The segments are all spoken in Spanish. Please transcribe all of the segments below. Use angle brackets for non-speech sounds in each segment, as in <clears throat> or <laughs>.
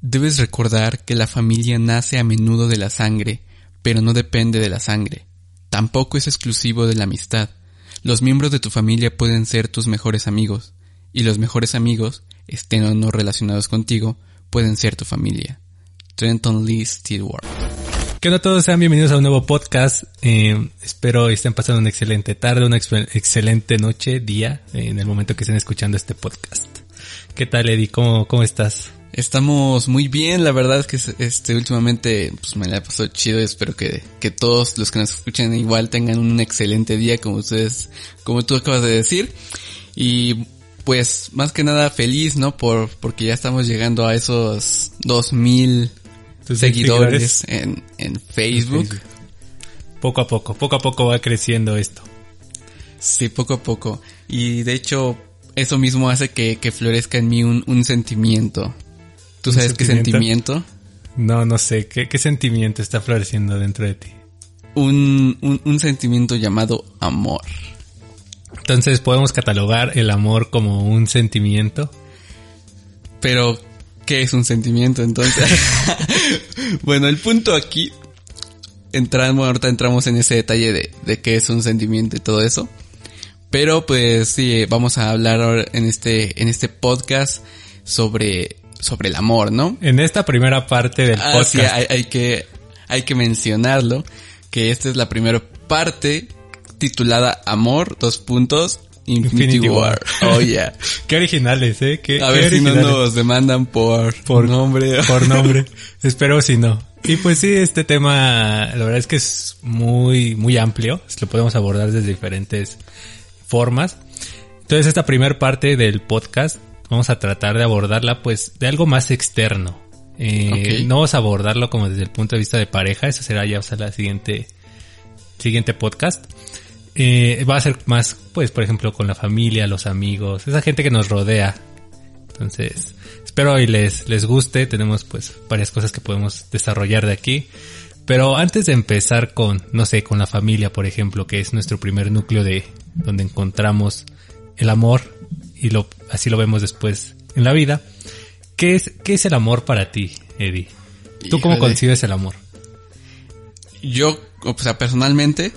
Debes recordar que la familia nace a menudo de la sangre, pero no depende de la sangre. Tampoco es exclusivo de la amistad. Los miembros de tu familia pueden ser tus mejores amigos, y los mejores amigos, estén o no relacionados contigo, pueden ser tu familia. Trenton Lee Stewart. ¿Qué onda a todos? Sean bienvenidos a un nuevo podcast. Eh, espero estén pasando una excelente tarde, una excelente noche, día, en el momento que estén escuchando este podcast. ¿Qué tal, Eddie? ¿Cómo, cómo estás? Estamos muy bien, la verdad es que este últimamente pues me la pasado chido, espero que, que todos los que nos escuchen igual tengan un excelente día como ustedes, como tú acabas de decir. Y pues más que nada feliz, ¿no? Por, porque ya estamos llegando a esos 2000 seguidores en, en Facebook. Poco a poco, poco a poco va creciendo esto. Sí, poco a poco. Y de hecho, eso mismo hace que, que florezca en mí un, un sentimiento. ¿Tú sabes qué sentimiento? No, no sé. ¿Qué, ¿Qué, sentimiento está floreciendo dentro de ti? Un, un, un, sentimiento llamado amor. Entonces, ¿podemos catalogar el amor como un sentimiento? Pero, ¿qué es un sentimiento entonces? <laughs> bueno, el punto aquí, entramos, ahorita entramos en ese detalle de, de qué es un sentimiento y todo eso. Pero pues sí, vamos a hablar en este, en este podcast sobre sobre el amor, ¿no? En esta primera parte del ah, podcast. Sí, hay, hay, que, hay que mencionarlo, que esta es la primera parte titulada Amor, dos puntos, Infinity, Infinity War. War. Oh, yeah. <laughs> qué originales, eh. Qué, A ver si no nos demandan por, por nombre. Por <laughs> nombre. Espero si no. Y pues sí, este tema, la verdad es que es muy, muy amplio. Lo podemos abordar desde diferentes formas. Entonces esta primera parte del podcast vamos a tratar de abordarla pues de algo más externo. Eh, okay. No vamos a abordarlo como desde el punto de vista de pareja, eso será ya o sea, la siguiente, siguiente podcast. Eh, va a ser más, pues, por ejemplo, con la familia, los amigos, esa gente que nos rodea. Entonces, espero hoy les, les guste. Tenemos, pues, varias cosas que podemos desarrollar de aquí. Pero antes de empezar con, no sé, con la familia, por ejemplo, que es nuestro primer núcleo de donde encontramos el amor y lo, así lo vemos después en la vida. ¿Qué es, qué es el amor para ti, Eddie? ¿Tú Híjole. cómo concibes el amor? Yo, o sea, personalmente,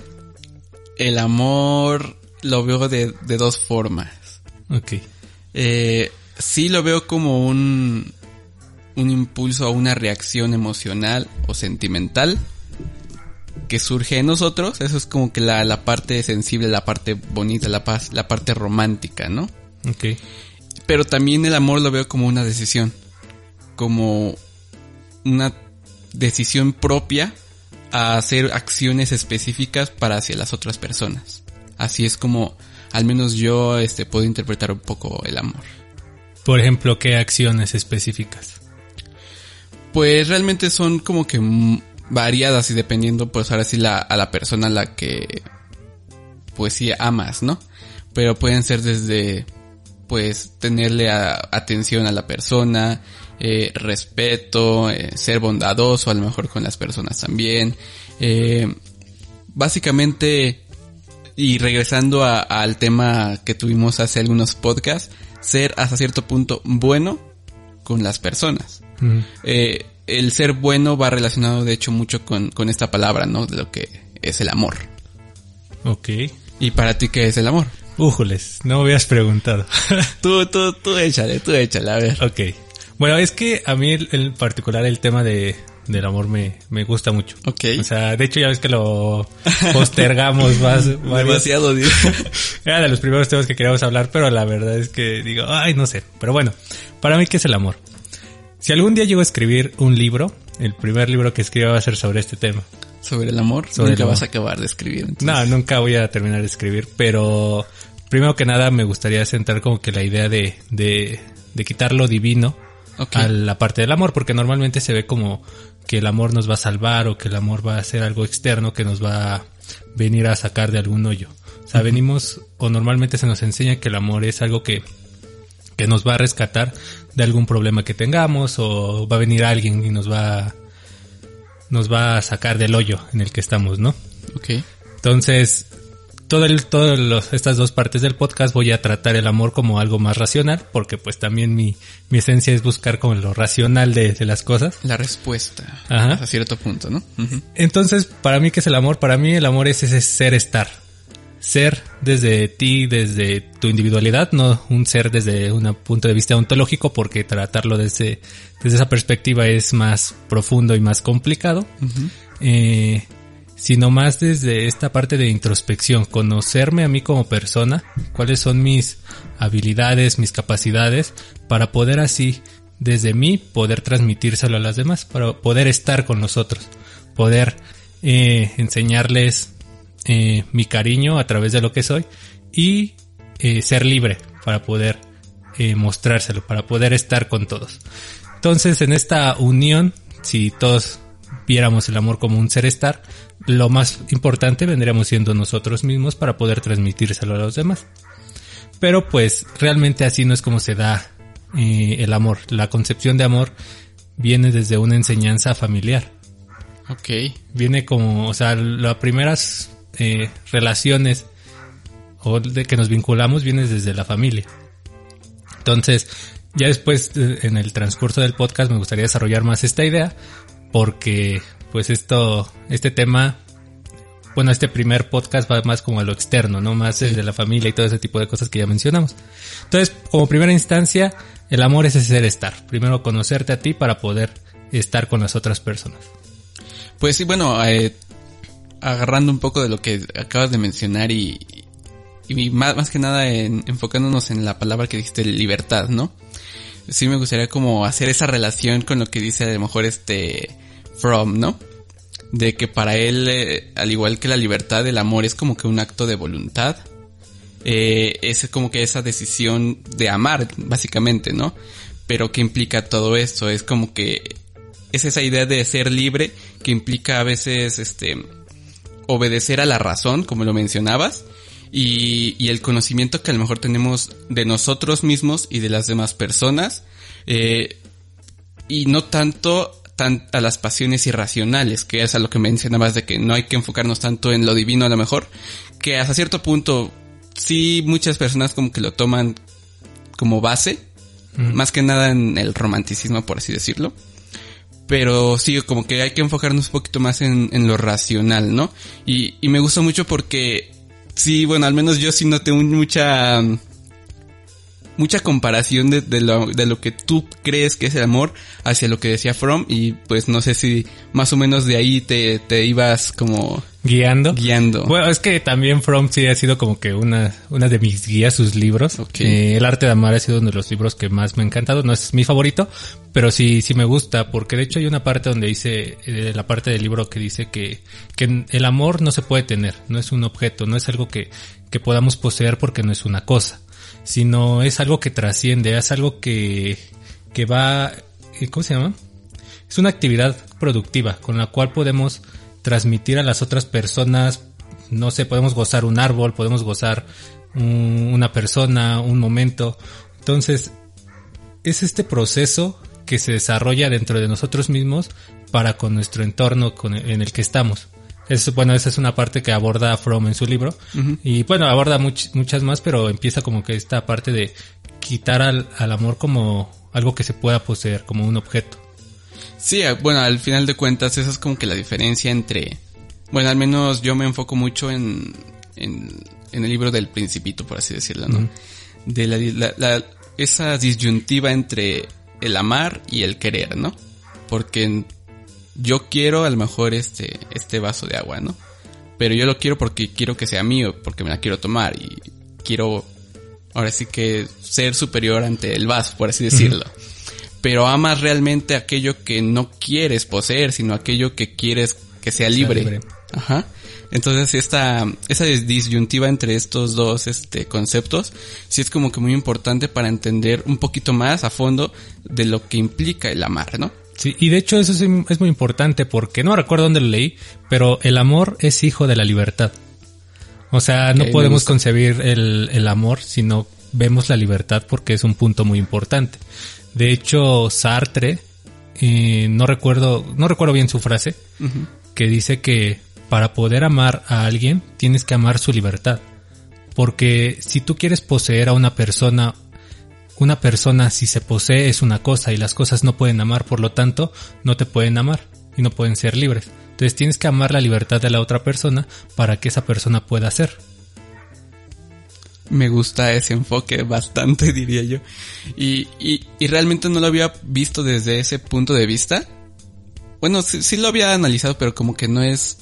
el amor lo veo de, de dos formas. Ok. Eh, sí lo veo como un, un impulso a una reacción emocional o sentimental que surge en nosotros. Eso es como que la, la parte sensible, la parte bonita, la, paz, la parte romántica, ¿no? Ok. Pero también el amor lo veo como una decisión. Como una decisión propia a hacer acciones específicas para hacia las otras personas. Así es como al menos yo este puedo interpretar un poco el amor. Por ejemplo, ¿qué acciones específicas? Pues realmente son como que variadas y dependiendo pues ahora sí la, a la persona a la que pues sí amas, ¿no? Pero pueden ser desde pues tenerle a, atención a la persona, eh, respeto, eh, ser bondadoso a lo mejor con las personas también. Eh, básicamente, y regresando a, al tema que tuvimos hace algunos podcasts, ser hasta cierto punto bueno con las personas. Mm. el ser bueno va relacionado de hecho mucho con, con esta palabra, ¿no? De lo que es el amor. Ok. ¿Y para ti qué es el amor? Újules, no me habías preguntado. <laughs> tú, tú, tú échale, tú échale, a ver. Ok. Bueno, es que a mí en particular el tema de, del amor me, me gusta mucho. Ok. O sea, de hecho ya ves que lo postergamos <laughs> más. Demasiado, digo. <laughs> Era de los primeros temas que queríamos hablar, pero la verdad es que digo, ay, no sé. Pero bueno, para mí, ¿qué es el amor? Si algún día llego a escribir un libro, el primer libro que escriba va a ser sobre este tema. ¿Sobre el amor? Sobre nunca el amor. vas a acabar de escribir. Entonces. No, nunca voy a terminar de escribir, pero primero que nada me gustaría sentar como que la idea de, de, de quitar lo divino okay. a la parte del amor, porque normalmente se ve como que el amor nos va a salvar o que el amor va a ser algo externo que nos va a venir a sacar de algún hoyo. O sea, uh -huh. venimos o normalmente se nos enseña que el amor es algo que, que nos va a rescatar de algún problema que tengamos o va a venir alguien y nos va a, nos va a sacar del hoyo en el que estamos, ¿no? Ok. Entonces, todo el, todas estas dos partes del podcast voy a tratar el amor como algo más racional, porque pues también mi, mi esencia es buscar como lo racional de, de las cosas. La respuesta. Ajá. A cierto punto, ¿no? Entonces, para mí, ¿qué es el amor? Para mí el amor es ese ser estar. Ser desde ti, desde tu individualidad, no un ser desde un punto de vista ontológico, porque tratarlo desde, desde esa perspectiva es más profundo y más complicado. Eh, sino más desde esta parte de introspección, conocerme a mí como persona, cuáles son mis habilidades, mis capacidades, para poder así, desde mí, poder transmitírselo a las demás, para poder estar con los otros, poder eh, enseñarles eh, mi cariño a través de lo que soy y eh, ser libre para poder eh, mostrárselo, para poder estar con todos. Entonces, en esta unión, si todos viéramos el amor como un ser estar, lo más importante vendríamos siendo nosotros mismos para poder transmitírselo a los demás. Pero pues realmente así no es como se da eh, el amor. La concepción de amor viene desde una enseñanza familiar. Ok. Viene como, o sea, las primeras eh, relaciones o de que nos vinculamos viene desde la familia. Entonces, ya después en el transcurso del podcast me gustaría desarrollar más esta idea porque pues esto, este tema, bueno, este primer podcast va más como a lo externo, ¿no? Más desde la familia y todo ese tipo de cosas que ya mencionamos. Entonces, como primera instancia, el amor es ese ser estar. Primero conocerte a ti para poder estar con las otras personas. Pues sí, bueno, eh, agarrando un poco de lo que acabas de mencionar y, y más, más que nada en, enfocándonos en la palabra que dijiste, libertad, ¿no? Sí me gustaría como hacer esa relación con lo que dice a lo mejor este From, ¿no? De que para él, eh, al igual que la libertad, el amor es como que un acto de voluntad. Eh, es como que esa decisión de amar, básicamente, ¿no? Pero que implica todo esto, es como que es esa idea de ser libre que implica a veces, este, obedecer a la razón, como lo mencionabas, y, y el conocimiento que a lo mejor tenemos de nosotros mismos y de las demás personas, eh, y no tanto tan, a las pasiones irracionales, que es a lo que mencionabas de que no hay que enfocarnos tanto en lo divino a lo mejor, que hasta cierto punto sí muchas personas como que lo toman como base, Mm. más que nada en el romanticismo, por así decirlo. Pero sí, como que hay que enfocarnos un poquito más en, en lo racional, ¿no? Y, y me gusta mucho porque sí, bueno, al menos yo sí noté un- mucha mucha comparación de, de lo, de lo que tú crees que es el amor hacia lo que decía From y pues no sé si más o menos de ahí te, te ibas como Guiando. guiando. Bueno, es que también From sí ha sido como que una, una de mis guías, sus libros. Eh, el arte de amar ha sido uno de los libros que más me ha encantado. No es mi favorito, pero sí, sí me gusta, porque de hecho hay una parte donde dice, eh, la parte del libro que dice que, que el amor no se puede tener, no es un objeto, no es algo que, que podamos poseer porque no es una cosa, sino es algo que trasciende, es algo que, que va, eh, ¿cómo se llama? Es una actividad productiva con la cual podemos transmitir a las otras personas, no sé, podemos gozar un árbol, podemos gozar un- una persona, un momento. Entonces, es este proceso que se desarrolla dentro de nosotros mismos para con nuestro entorno con en el que estamos. Es, bueno, esa es una parte que aborda Fromm en su libro. Y bueno, aborda much- muchas más, pero empieza como que esta parte de quitar al, al amor como algo que se pueda poseer, como un objeto. Sí, bueno, al final de cuentas esa es como que la diferencia entre, bueno, al menos yo me enfoco mucho en, en, en el libro del principito, por así decirlo, ¿no? De la, la- la- esa disyuntiva entre el amar y el querer, ¿no? Porque yo quiero a lo mejor este, este vaso de agua, ¿no? Pero yo lo quiero porque quiero que sea mío, porque me la quiero tomar y quiero, ahora sí que ser superior ante el vaso, por así decirlo pero amas realmente aquello que no quieres poseer, sino aquello que quieres que sea libre. libre. Ajá. Entonces esta, esa dis- disyuntiva entre estos dos este, conceptos sí es como que muy importante para entender un poquito más a fondo de lo que implica el amar, ¿no? Sí, y de hecho eso es, es muy importante porque no recuerdo dónde lo leí, pero el amor es hijo de la libertad. O sea, no podemos concebir el, el amor si no vemos la libertad porque es un punto muy importante. De hecho, Sartre, eh, no recuerdo, no recuerdo bien su frase, que dice que para poder amar a alguien tienes que amar su libertad. Porque si tú quieres poseer a una persona, una persona si se posee es una cosa y las cosas no pueden amar, por lo tanto no te pueden amar y no pueden ser libres. Entonces tienes que amar la libertad de la otra persona para que esa persona pueda ser. Me gusta ese enfoque bastante, <laughs> diría yo. Y, y, y realmente no lo había visto desde ese punto de vista. Bueno, sí, sí, lo había analizado, pero como que no es...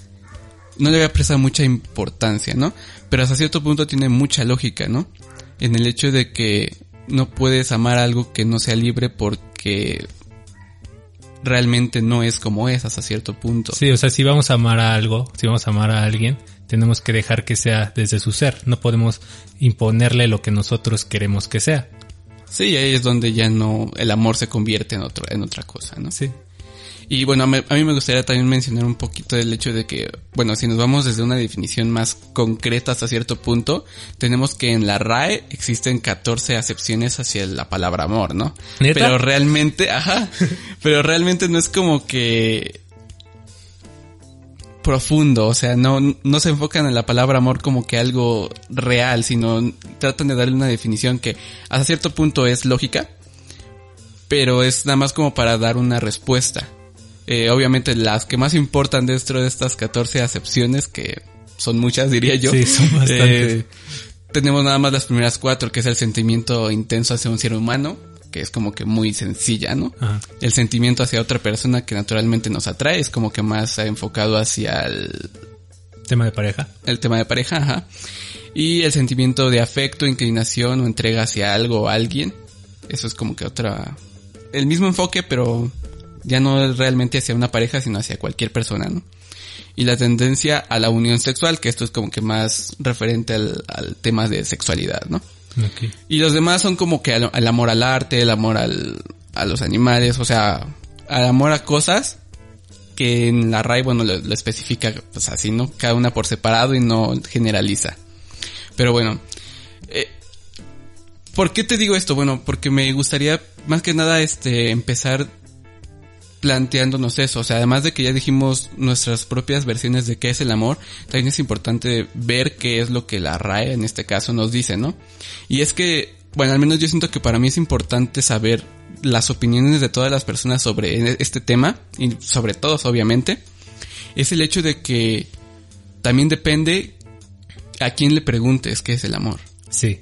No le había prestado mucha importancia, ¿no? Pero hasta cierto punto tiene mucha lógica, ¿no? En el hecho de que no puedes amar algo que no sea libre porque realmente no es como es hasta cierto punto. Sí, o sea, si vamos a amar a algo, si vamos a amar a alguien, tenemos que dejar que sea desde su ser. No podemos imponerle lo que nosotros queremos que sea. Sí, ahí es donde ya no, el amor se convierte en otro, en otra cosa, ¿no? Sí. Y bueno, a mí, me gustaría también mencionar un poquito del hecho de que, bueno, si nos vamos desde una definición más concreta hasta cierto punto, tenemos que en la RAE existen 14 acepciones hacia la palabra amor, ¿no? ¿Neta? Pero realmente, ajá, <laughs> pero realmente no es como que profundo, o sea, no, no se enfocan en la palabra amor como que algo real, sino tratan de darle una definición que hasta cierto punto es lógica, pero es nada más como para dar una respuesta. Eh, obviamente las que más importan dentro de estas 14 acepciones, que son muchas diría yo. Sí, son bastantes. Eh, tenemos nada más las primeras cuatro, que es el sentimiento intenso hacia un ser humano, que es como que muy sencilla, ¿no? Ajá. El sentimiento hacia otra persona que naturalmente nos atrae, es como que más enfocado hacia el, Tema de pareja. el tema de pareja, ajá. Y el sentimiento de afecto, inclinación o entrega hacia algo o alguien. Eso es como que otra... El mismo enfoque, pero ya no es realmente hacia una pareja, sino hacia cualquier persona, ¿no? Y la tendencia a la unión sexual, que esto es como que más referente al, al tema de sexualidad, ¿no? Y los demás son como que al- el amor al arte, el amor al, a los animales, o sea, al amor a cosas que en la RAI, bueno, lo, lo especifica pues así, ¿no? Cada una por separado y no generaliza. Pero bueno, eh, ¿por qué te digo esto? Bueno, porque me gustaría más que nada este empezar planteándonos eso, o sea, además de que ya dijimos nuestras propias versiones de qué es el amor, también es importante ver qué es lo que la RAE en este caso nos dice, ¿no? Y es que, bueno, al menos yo siento que para mí es importante saber las opiniones de todas las personas sobre este tema, y sobre todos obviamente, es el hecho de que también depende a quién le preguntes qué es el amor. Sí.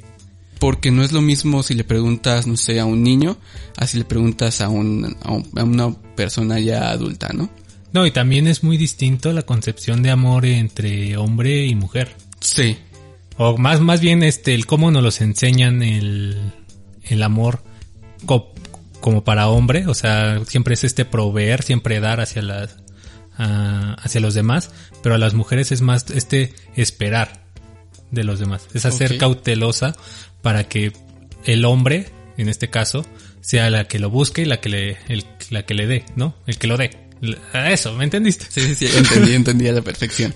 Porque no es lo mismo si le preguntas, no sé, a un niño, a si le preguntas a, un, a, un- a una persona ya adulta, ¿no? No, y también es muy distinto la concepción de amor entre hombre y mujer. Sí. O más, más bien este, el cómo nos los enseñan el, el amor co- como para hombre. O sea, siempre es este proveer, siempre dar hacia las, hacia los demás. Pero a las mujeres es más este esperar de los demás. Es hacer cautelosa para que el hombre, en este caso, sea la que lo busque y la que le, el- la que le dé, ¿no? El que lo dé. A Eso, ¿me entendiste? Sí, sí, sí, entendí, entendí a la perfección.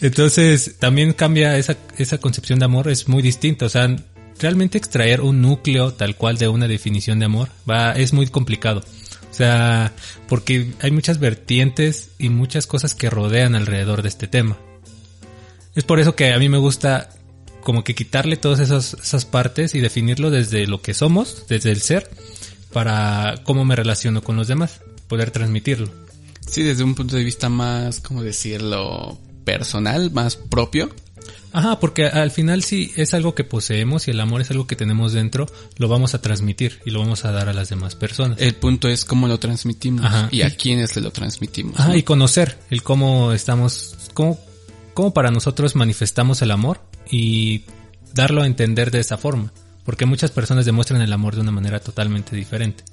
Entonces, también cambia esa, esa concepción de amor, es muy distinta. O sea, realmente extraer un núcleo tal cual de una definición de amor va, es muy complicado. O sea, porque hay muchas vertientes y muchas cosas que rodean alrededor de este tema. Es por eso que a mí me gusta como que quitarle todas esas, esas partes y definirlo desde lo que somos, desde el ser, para cómo me relaciono con los demás, poder transmitirlo. Sí, desde un punto de vista más, ¿cómo decirlo? Personal, más propio. Ajá, porque al final sí es algo que poseemos y el amor es algo que tenemos dentro, lo vamos a transmitir y lo vamos a dar a las demás personas. El punto es cómo lo transmitimos Ajá. y a quiénes se lo transmitimos. Ajá, ¿no? y conocer el cómo estamos, cómo, cómo para nosotros manifestamos el amor y darlo a entender de esa forma. Porque muchas personas demuestran el amor de una manera totalmente diferente.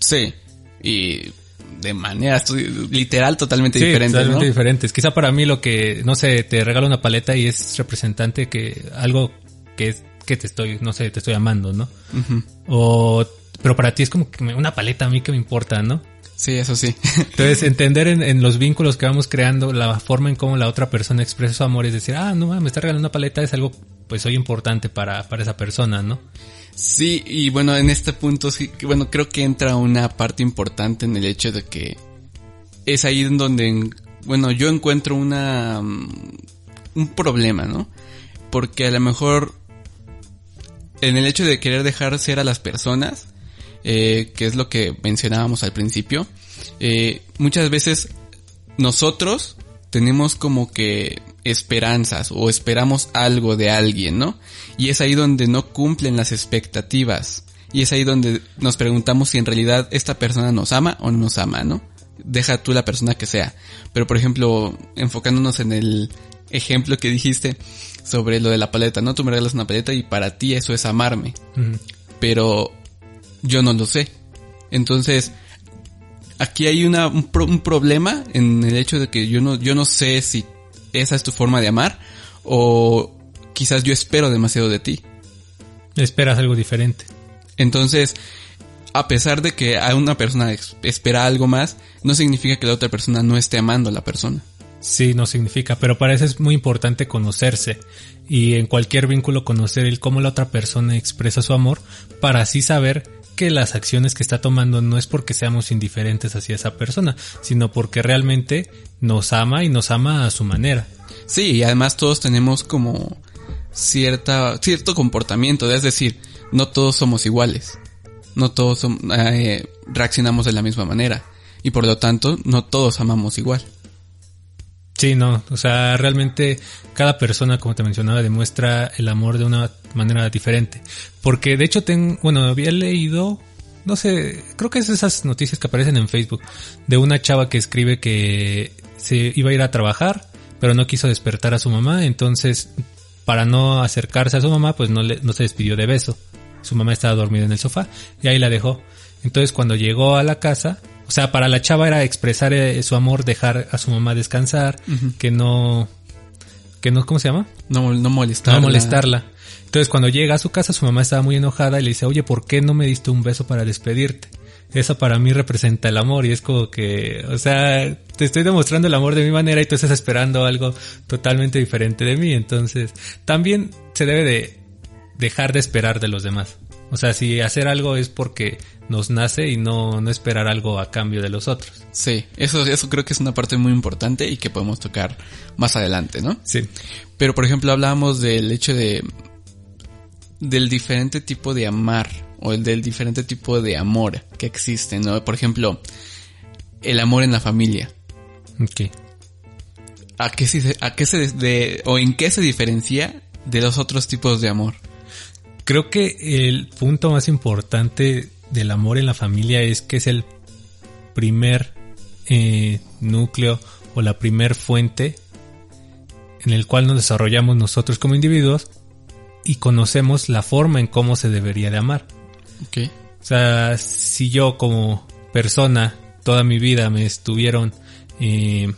Sí. Y de manera literal totalmente Sí, diferente, totalmente ¿no? diferentes. Quizá para mí lo que, no sé, te regalo una paleta y es representante que algo que es que te estoy, no sé, te estoy amando, ¿no? Ujú. O, pero para ti es como que una paleta a mí que me importa, ¿no? Sí, eso sí. Entonces, entender en, en los vínculos que vamos creando, la forma en cómo la otra persona expresa su amor, es decir, ah, no, me está regalando una paleta, es algo, pues, hoy importante para, para esa persona, ¿no? Sí, y bueno, en este punto sí, bueno, creo que entra una parte importante en el hecho de que es ahí en donde en- bueno, yo encuentro una, mm, un problema, ¿no? Porque a lo mejor en el hecho de querer dejar ser a las personas, eh, que es lo que mencionábamos al principio, eh, muchas veces nosotros tenemos como que esperanzas o esperamos algo de alguien, ¿no? Y es ahí donde no cumplen las expectativas. Y es ahí donde nos preguntamos si en realidad esta persona nos ama o no nos ama, ¿no? Deja tú la persona que sea. Pero por ejemplo, enfocándonos en el ejemplo que dijiste sobre lo de la paleta, ¿no? Tú me regalas una paleta y para ti eso es amarme. Pero yo no lo sé. Entonces, aquí hay una, un, un, problema en el hecho de que yo no, yo no sé si esa es tu forma de amar o quizás yo espero demasiado de ti. Esperas algo diferente. Entonces, a pesar de que a una persona espera algo más, no significa que la otra persona no esté amando a la persona. Sí, no significa, pero para eso es muy importante conocerse y en cualquier vínculo conocer el cómo la otra persona expresa su amor para así saber que las acciones que está tomando no es porque seamos indiferentes hacia esa persona, sino porque realmente nos ama y nos ama a su manera. Sí, y además todos tenemos como cierta, cierto comportamiento, es decir, no todos somos iguales, no todos eh, reaccionamos de la misma manera y por lo tanto no todos amamos igual. Sí, no, o sea, realmente cada persona, como te mencionaba, demuestra el amor de una manera diferente. Porque de hecho, tengo, bueno, había leído, no sé, creo que es esas noticias que aparecen en Facebook, de una chava que escribe que se iba a ir a trabajar, pero no quiso despertar a su mamá, entonces, para no acercarse a su mamá, pues no, le, no se despidió de beso. Su mamá estaba dormida en el sofá y ahí la dejó. Entonces, cuando llegó a la casa, o sea, para la chava era expresar eh, su amor, dejar a su mamá descansar, que no, que no, ¿cómo se llama? No, no molestarla. No molestarla. Entonces cuando llega a su casa su mamá estaba muy enojada y le dice, oye, ¿por qué no me diste un beso para despedirte? Eso para mí representa el amor y es como que, o sea, te estoy demostrando el amor de mi manera y tú estás esperando algo totalmente diferente de mí. Entonces, también se debe de dejar de esperar de los demás. O sea, si hacer algo es porque nos nace y no, no esperar algo a cambio de los otros. Sí, eso, eso creo que es una parte muy importante y que podemos tocar más adelante, ¿no? Sí. Pero por ejemplo hablábamos del hecho de del diferente tipo de amar o el del diferente tipo de amor que existe, ¿no? Por ejemplo, el amor en la familia. Ok. ¿A qué se, a qué se de, o en qué se diferencia de los otros tipos de amor? Creo que el punto más importante del amor en la familia es que es el primer eh, núcleo o la primer fuente en el cual nos desarrollamos nosotros como individuos y conocemos la forma en cómo se debería de amar. Okay. O sea, si yo como persona toda mi vida me estuvieron, eh,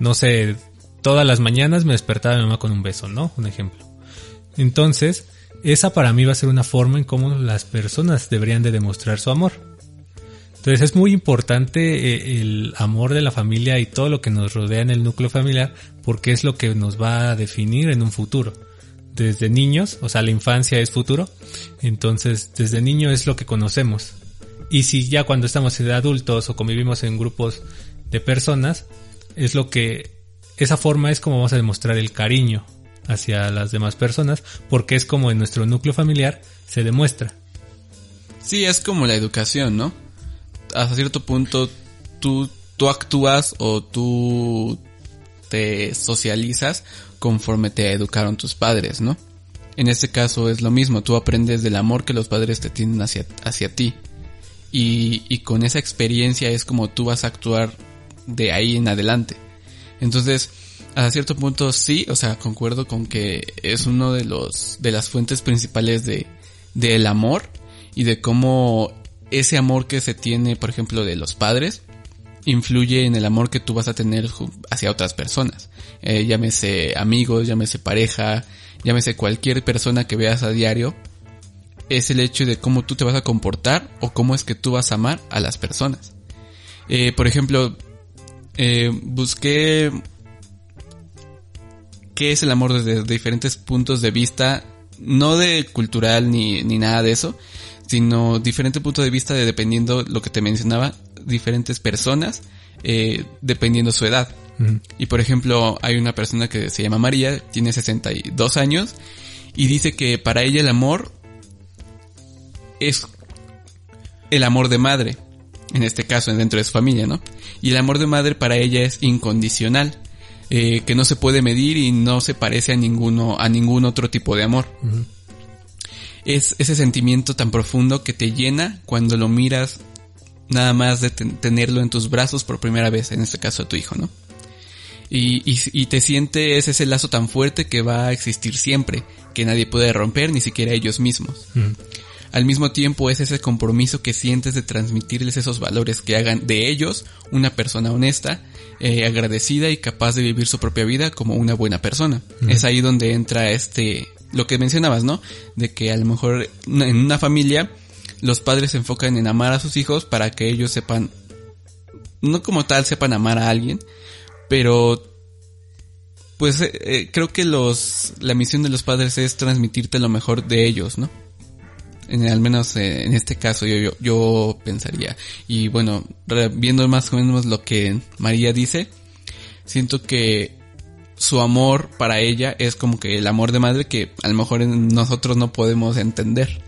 no sé, todas las mañanas me despertaba mi mamá con un beso, ¿no? Un ejemplo. Entonces, esa para mí va a ser una forma en cómo las personas deberían de demostrar su amor. Entonces es muy importante eh, el amor de la familia y todo lo que nos rodea en el núcleo familiar porque es lo que nos va a definir en un futuro. Desde niños, o sea, la infancia es futuro, entonces desde niño es lo que conocemos. Y si ya cuando estamos de adultos o convivimos en grupos de personas, es lo que, esa forma es como vamos a demostrar el cariño hacia las demás personas, porque es como en nuestro núcleo familiar se demuestra. Sí, es como la educación, ¿no? Hasta cierto punto tú, tú actúas o tú te socializas conforme te educaron tus padres, ¿no? En este caso es lo mismo, tú aprendes del amor que los padres te tienen hacia, hacia ti. Y, y con esa experiencia es como tú vas a actuar de ahí en adelante. Entonces, a cierto punto sí, o sea, concuerdo con que es uno de los de las fuentes principales de del amor y de cómo ese amor que se tiene, por ejemplo, de los padres influye en el amor que tú vas a tener hacia otras personas. Eh, llámese amigos, llámese pareja, llámese cualquier persona que veas a diario. Es el hecho de cómo tú te vas a comportar o cómo es que tú vas a amar a las personas. Eh, por ejemplo, eh, busqué qué es el amor desde diferentes puntos de vista, no de cultural ni, ni nada de eso, sino diferente punto de vista de dependiendo lo que te mencionaba, diferentes personas eh, dependiendo su edad. Y por ejemplo, hay una persona que se llama María, tiene 62 años, y dice que para ella el amor es el amor de madre, en este caso, dentro de su familia, ¿no? Y el amor de madre para ella es incondicional, eh, que no se puede medir y no se parece a ninguno, a ningún otro tipo de amor. Es ese sentimiento tan profundo que te llena cuando lo miras nada más de ten- tenerlo en tus brazos por primera vez, en este caso a tu hijo, ¿no? Y, y, y te sientes ese lazo tan fuerte que va a existir siempre, que nadie puede romper, ni siquiera ellos mismos. Al mismo tiempo es ese compromiso que sientes de transmitirles esos valores que hagan de ellos una persona honesta, eh, agradecida y capaz de vivir su propia vida como una buena persona. Es ahí donde entra este, lo que mencionabas, ¿no? De que a lo mejor en una familia los padres se enfocan en amar a sus hijos para que ellos sepan, no como tal sepan amar a alguien, pero pues eh, eh, creo que los la misión de los padres es transmitirte lo mejor de ellos, ¿no? En, al menos eh, en este caso yo, yo, yo pensaría. Y bueno, viendo más o menos lo que María dice, siento que su amor para ella es como que el amor de madre que a lo mejor nosotros no podemos entender.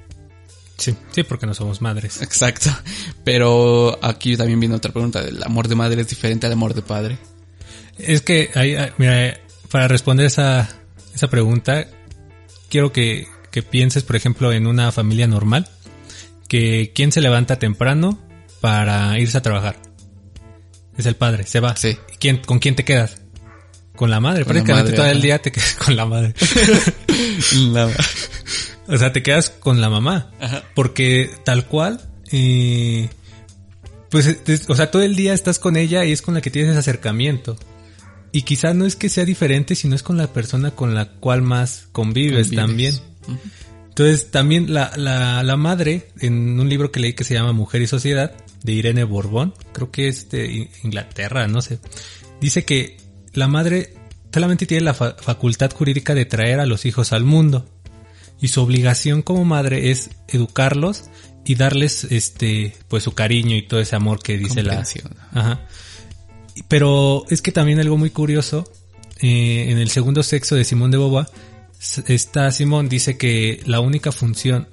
Sí, sí, porque no somos madres. Exacto. Pero aquí también viene otra pregunta. ¿El amor de madre es diferente al amor de padre? Es que, ahí, ah, mira, para responder esa, esa pregunta, quiero que, que pienses, por ejemplo, en una familia normal, que quién se levanta temprano para irse a trabajar. Es el padre, se va. Sí. ¿Quién, ¿Con quién te quedas? Con la madre. Con la Prácticamente madre, todo el día te quedas <laughs> con la madre. <laughs> o sea, te quedas con la mamá. Ajá. Porque tal cual, eh, pues, es- o sea, todo el día estás con ella y es con la que tienes ese acercamiento. Y quizá no es que sea diferente, sino es con la persona con la cual más convives, Convives. también. Entonces, también la, la, la madre, en un libro que leí que se llama Mujer y Sociedad, de Irene Borbón, creo que es de Inglaterra, no sé, dice que la madre solamente tiene la fa- facultad jurídica de traer a los hijos al mundo. Y su obligación como madre es educarlos y darles este, pues su cariño y todo ese amor que dice la. Ajá. Pero es que también algo muy curioso, eh, en el segundo sexo de Simón de Boba, está Simón dice que la única función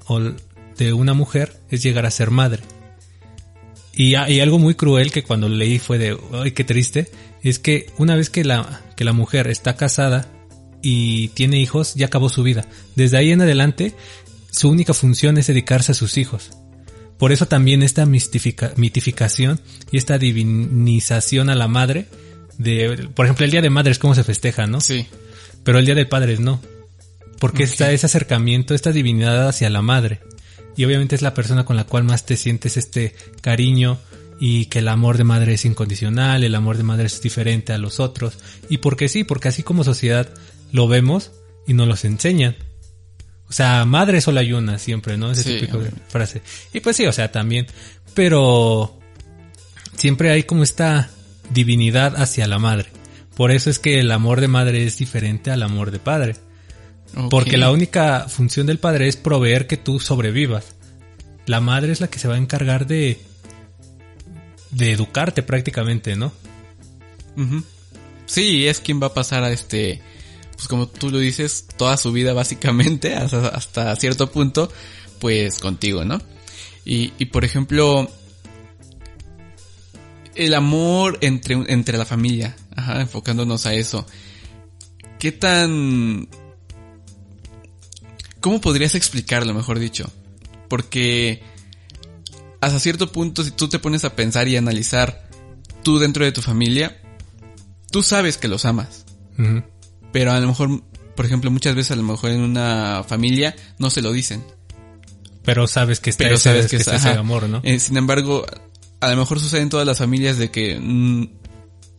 de una mujer es llegar a ser madre. Y, a- y algo muy cruel que cuando leí fue de, ay, qué triste, es que una vez que la, que la mujer está casada y tiene hijos, ya acabó su vida. Desde ahí en adelante, su única función es dedicarse a sus hijos. Por eso también esta mistifica- mitificación y esta divinización a la madre de, por ejemplo, el Día de Madres, ¿cómo se festeja, no? Sí. Pero el Día de Padres no. Porque está ese acercamiento, esta divinidad hacia la madre. Y obviamente es la persona con la cual más te sientes este cariño y que el amor de madre es incondicional, el amor de madre es diferente a los otros. Y porque sí, porque así como sociedad lo vemos y nos los enseñan. O sea, madre solo hay una siempre, ¿no? Ese Sí, típico de frase. Y pues sí, o sea, también. Pero siempre hay como esta divinidad hacia la madre. Por eso es que el amor de madre es diferente al amor de padre. Porque la única función del padre es proveer que tú sobrevivas. La madre es la que se va a encargar de de educarte prácticamente, ¿no? Sí, es quien va a pasar a este, pues como tú lo dices, toda su vida básicamente, <laughs> hasta, cierto punto, pues contigo, ¿no? Y, por ejemplo, el amor entre, entre la familia, ajá, enfocándonos a eso. ¿Qué tan... ¿Cómo podrías explicarlo, mejor dicho? Porque hasta cierto punto, si tú te pones a pensar y analizar tú dentro de tu familia, tú sabes que los amas. Pero a lo mejor, por ejemplo, muchas veces a lo mejor en una familia no se lo dicen. Pero sabes que está Pero ese, sabes que, está está- ese amor, ¿no? Eh, sin embargo, a lo mejor sucede en todas las familias de que mm,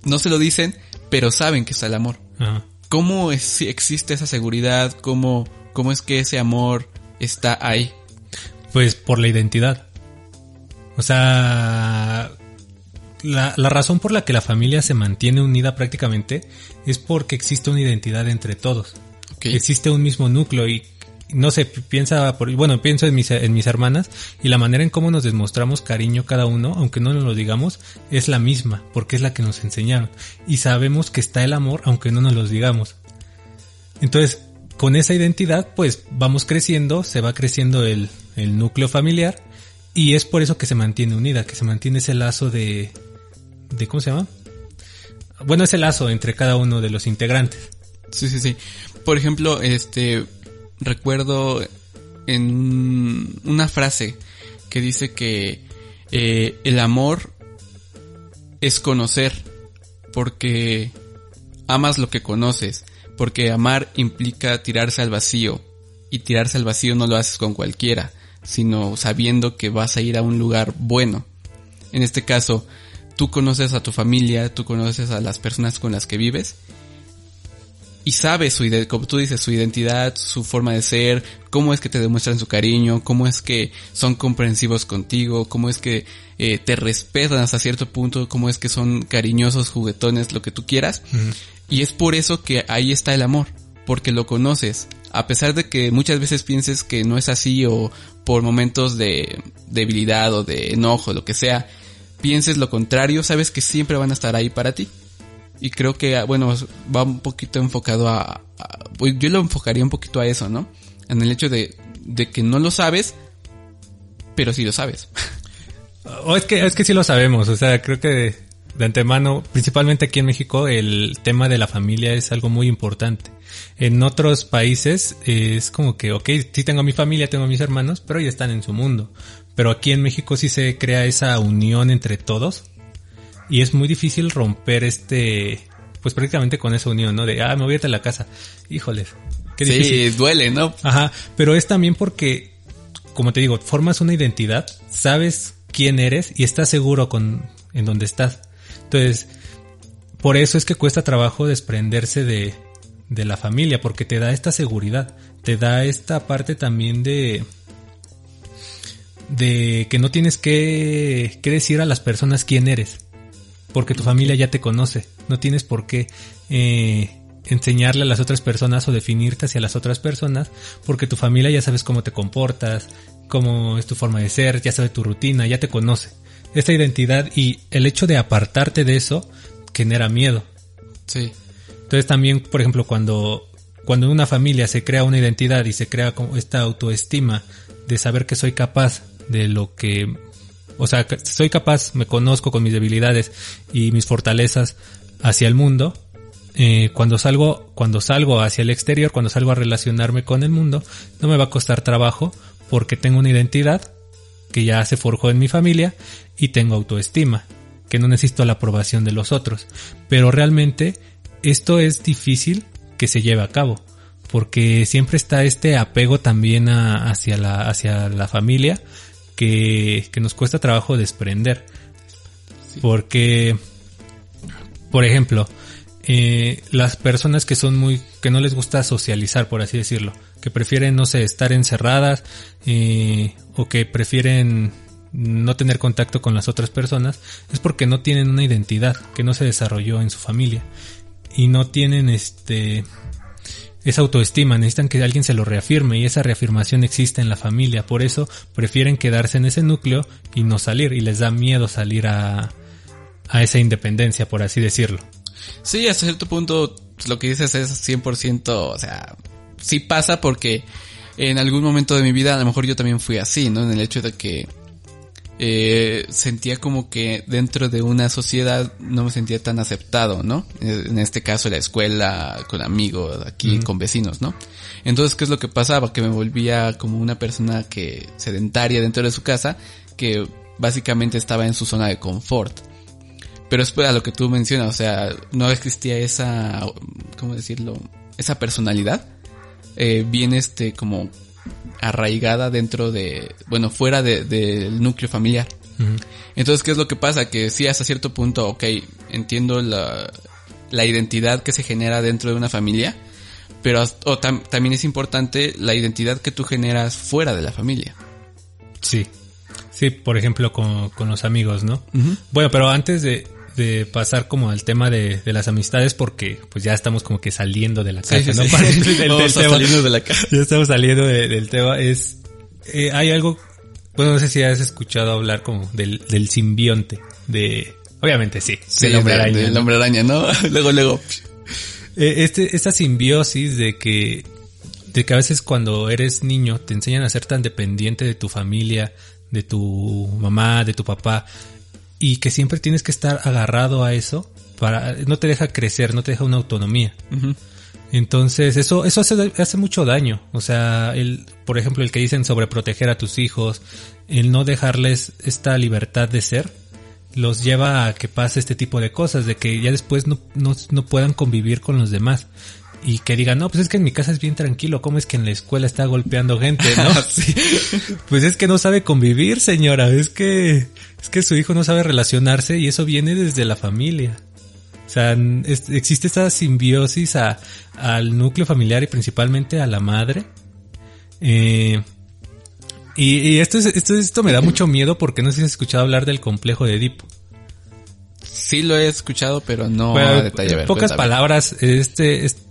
no se lo dicen, pero saben que está el amor. Ajá. ¿Cómo es, si existe esa seguridad? ¿Cómo, ¿Cómo es que ese amor está ahí? Pues por la identidad. O sea, la, la razón por la que la familia se mantiene unida prácticamente es porque existe una identidad entre todos. Existe un mismo núcleo y no sé, piensa, por, bueno, pienso en mis, en mis hermanas y la manera en cómo nos demostramos cariño cada uno, aunque no nos lo digamos, es la misma, porque es la que nos enseñaron. Y sabemos que está el amor, aunque no nos lo digamos. Entonces, con esa identidad, pues vamos creciendo, se va creciendo el, el núcleo familiar y es por eso que se mantiene unida, que se mantiene ese lazo de, de ¿cómo se llama? Bueno, ese lazo entre cada uno de los integrantes. Sí, sí, sí. Por ejemplo, este, recuerdo en una frase que dice que eh, el amor es conocer porque amas lo que conoces, porque amar implica tirarse al vacío y tirarse al vacío no lo haces con cualquiera, sino sabiendo que vas a ir a un lugar bueno. En este caso, tú conoces a tu familia, tú conoces a las personas con las que vives y sabes su como tú dices, su identidad, su forma de ser, cómo es que te demuestran su cariño, cómo es que son comprensivos contigo, cómo es que eh, te respetan hasta cierto punto, cómo es que son cariñosos, juguetones, lo que tú quieras. Y es por eso que ahí está el amor, porque lo conoces. A pesar de que muchas veces pienses que no es así o por momentos de debilidad o de enojo, lo que sea, pienses lo contrario, sabes que siempre van a estar ahí para ti. Y creo que, bueno, va un poquito enfocado a, pues, yo lo enfocaría un poquito a eso, ¿no? En el hecho de, de que no lo sabes, pero sí lo sabes. <laughs> O es que, es que sí lo sabemos, o sea, creo que de antemano, principalmente aquí en México, el tema de la familia es algo muy importante. En otros países es como que, ok, sí tengo a mi familia, tengo a mis hermanos, pero ya están en su mundo. Pero aquí en México sí se crea esa unión entre todos y es muy difícil romper este, pues prácticamente con esa unión, ¿no? De, ah, me voy a ir a la casa. Híjoles. Qué sí, duele, ¿no? Ajá, pero es también porque, como te digo, formas una identidad, sabes quién eres y estás seguro con, en donde estás. Entonces, por eso es que cuesta trabajo desprenderse de, de la familia, porque te da esta seguridad, te da esta parte también de, de que no tienes que, que decir a las personas quién eres porque tu familia ya te conoce. No tienes por qué eh, enseñarle a las otras personas o definirte hacia las otras personas, porque tu familia ya sabes cómo te comportas, cómo es tu forma de ser, ya sabe tu rutina, ya te conoce. Esta identidad y el hecho de apartarte de eso genera miedo. Sí. Entonces también, por ejemplo, cuando, cuando en una familia se crea una identidad y se crea esta autoestima de saber que soy capaz de lo que o sea, soy capaz, me conozco con mis debilidades y mis fortalezas hacia el mundo. Eh, cuando salgo, cuando salgo hacia el exterior, cuando salgo a relacionarme con el mundo, no me va a costar trabajo porque tengo una identidad que ya se forjó en mi familia y tengo autoestima, que no necesito la aprobación de los otros. Pero realmente esto es difícil que se lleve a cabo, porque siempre está este apego también hacia la, hacia la familia, que, nos cuesta trabajo desprender. Porque, por ejemplo, eh, las personas que son muy, que no les gusta socializar, por así decirlo, que prefieren, no sé, estar encerradas, eh, o que prefieren no tener contacto con las otras personas, es porque no tienen una identidad que no se desarrolló en su familia. Y no tienen este, esa autoestima, necesitan que alguien se lo reafirme y esa reafirmación existe en la familia, por eso prefieren quedarse en ese núcleo y no salir y les da miedo salir a, a esa independencia, por así decirlo. Sí, hasta cierto punto lo que dices es 100%, o sea, sí pasa porque en algún momento de mi vida a lo mejor yo también fui así, ¿no? En el hecho de que eh, sentía como que dentro de una sociedad no me sentía tan aceptado, ¿no? En este caso la escuela, con amigos, aquí con vecinos, ¿no? Entonces, ¿qué es lo que pasaba? Que me volvía como una persona que sedentaria dentro de su casa, que básicamente estaba en su zona de confort. Pero es a lo que tú mencionas, o sea, no existía esa, ¿cómo decirlo? Esa personalidad, eh, bien este, como arraigada dentro de, bueno, fuera del núcleo familiar. Entonces, ¿qué es lo que pasa? Que sí, hasta cierto punto, ok, entiendo la, la identidad que se genera dentro de una familia, pero también es importante la identidad que tú generas fuera de la familia. Sí, sí, por ejemplo, con, con los amigos, ¿no? Bueno, pero antes de, de pasar como al tema de, de, las amistades porque pues ya estamos como que saliendo de la Sí, sí, ¿no? sí. Para- <laughs> del- del tema. saliendo de la casa. Ya estamos saliendo de- del tema. Es, eh, hay algo, bueno, no sé si has escuchado hablar como del, del simbionte, de, obviamente sí, Sí, del hombre araña. del ¿no? hombre araña, ¿no? <laughs> luego, luego. Eh, este, esta simbiosis de que, de que a veces cuando eres niño te enseñan a ser tan dependiente de tu familia, de tu mamá, de tu papá, y que siempre tienes que estar agarrado a eso para, no te deja crecer, no te deja una autonomía. Entonces, eso, eso hace, hace mucho daño. O sea, el, por ejemplo, el que dicen sobre proteger a tus hijos, el no dejarles esta libertad de ser, los lleva a que pase este tipo de cosas, de que ya después no, no, no puedan convivir con los demás. Y que digan, no, pues es que en mi casa es bien tranquilo, ¿cómo es que en la escuela está golpeando gente, no? <laughs> Sí. <laughs> Pues es que no sabe convivir, señora, es que, es que su hijo no sabe relacionarse y eso viene desde la familia. O sea, es- existe esta simbiosis a- al núcleo familiar y principalmente a la madre. Eh, y, y esto, es- esto, esto me da mucho miedo porque no sé si has escuchado hablar del complejo de Edipo. Sí lo he escuchado, pero no Bueno, a detalle. En pocas palabras, este, este,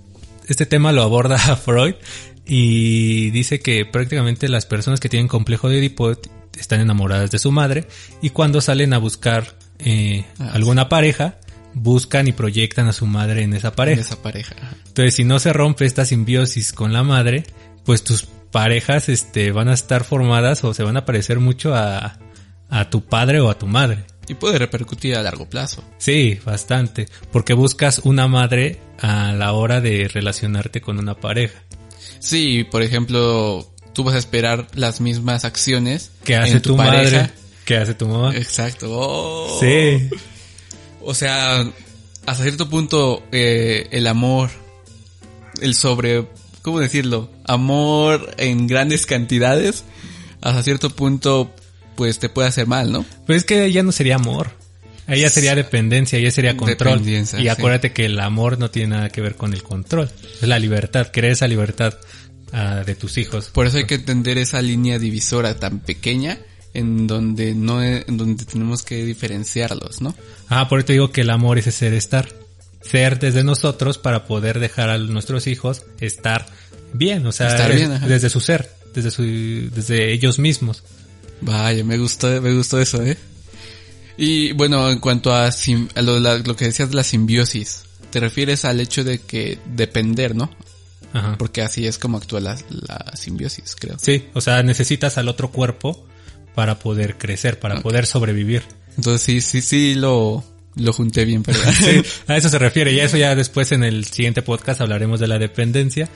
este tema lo aborda <laughs> Freud y dice que prácticamente las personas que tienen complejo de Edipo están enamoradas de su madre y cuando salen a buscar eh, Ah, alguna pareja, buscan y proyectan a su madre en esa pareja. esa pareja. Entonces, si no se rompe esta simbiosis con la madre, pues tus parejas este, van a estar formadas o se van a parecer mucho a, a tu padre o a tu madre. Y puede repercutir a largo plazo. Sí, bastante. Porque buscas una madre a la hora de relacionarte con una pareja. Sí, por ejemplo, tú vas a esperar las mismas acciones ¿Qué hace en tu, madre? ¿Qué hace tu mamá? Exacto. Oh. Sí. O sea, hasta cierto punto eh, el amor, el sobre, ¿cómo decirlo? Amor en grandes cantidades, hasta cierto punto, pues te puede hacer mal, ¿no? Pues es que ya no sería amor. Ya sería dependencia, ya sería control. Y sí. acuérdate que el amor no tiene nada que ver con el control. Es la libertad, querer esa libertad ah, de tus hijos. Por eso hay que entender esa línea divisora tan pequeña en donde no, en donde tenemos que diferenciarlos, ¿no? Ah, por eso te digo que el amor es ese ser estar. Ser desde nosotros para poder dejar a nuestros hijos estar bien, o sea, Estar bien, desde su ser, desde su, desde ellos mismos. Vaya, me gustó, me gustó eso, ¿eh? Y bueno, en cuanto a, sim- a lo, la- lo que decías de la simbiosis, te refieres al hecho de que depender, ¿no? Ajá. Porque así es como actúa la, la simbiosis, creo. Sí, o sea, necesitas al otro cuerpo para poder crecer, para poder sobrevivir. Entonces sí, sí, sí lo, lo junté bien, pero <laughs> Sí, a eso se refiere y eso ya después en el siguiente podcast hablaremos de la dependencia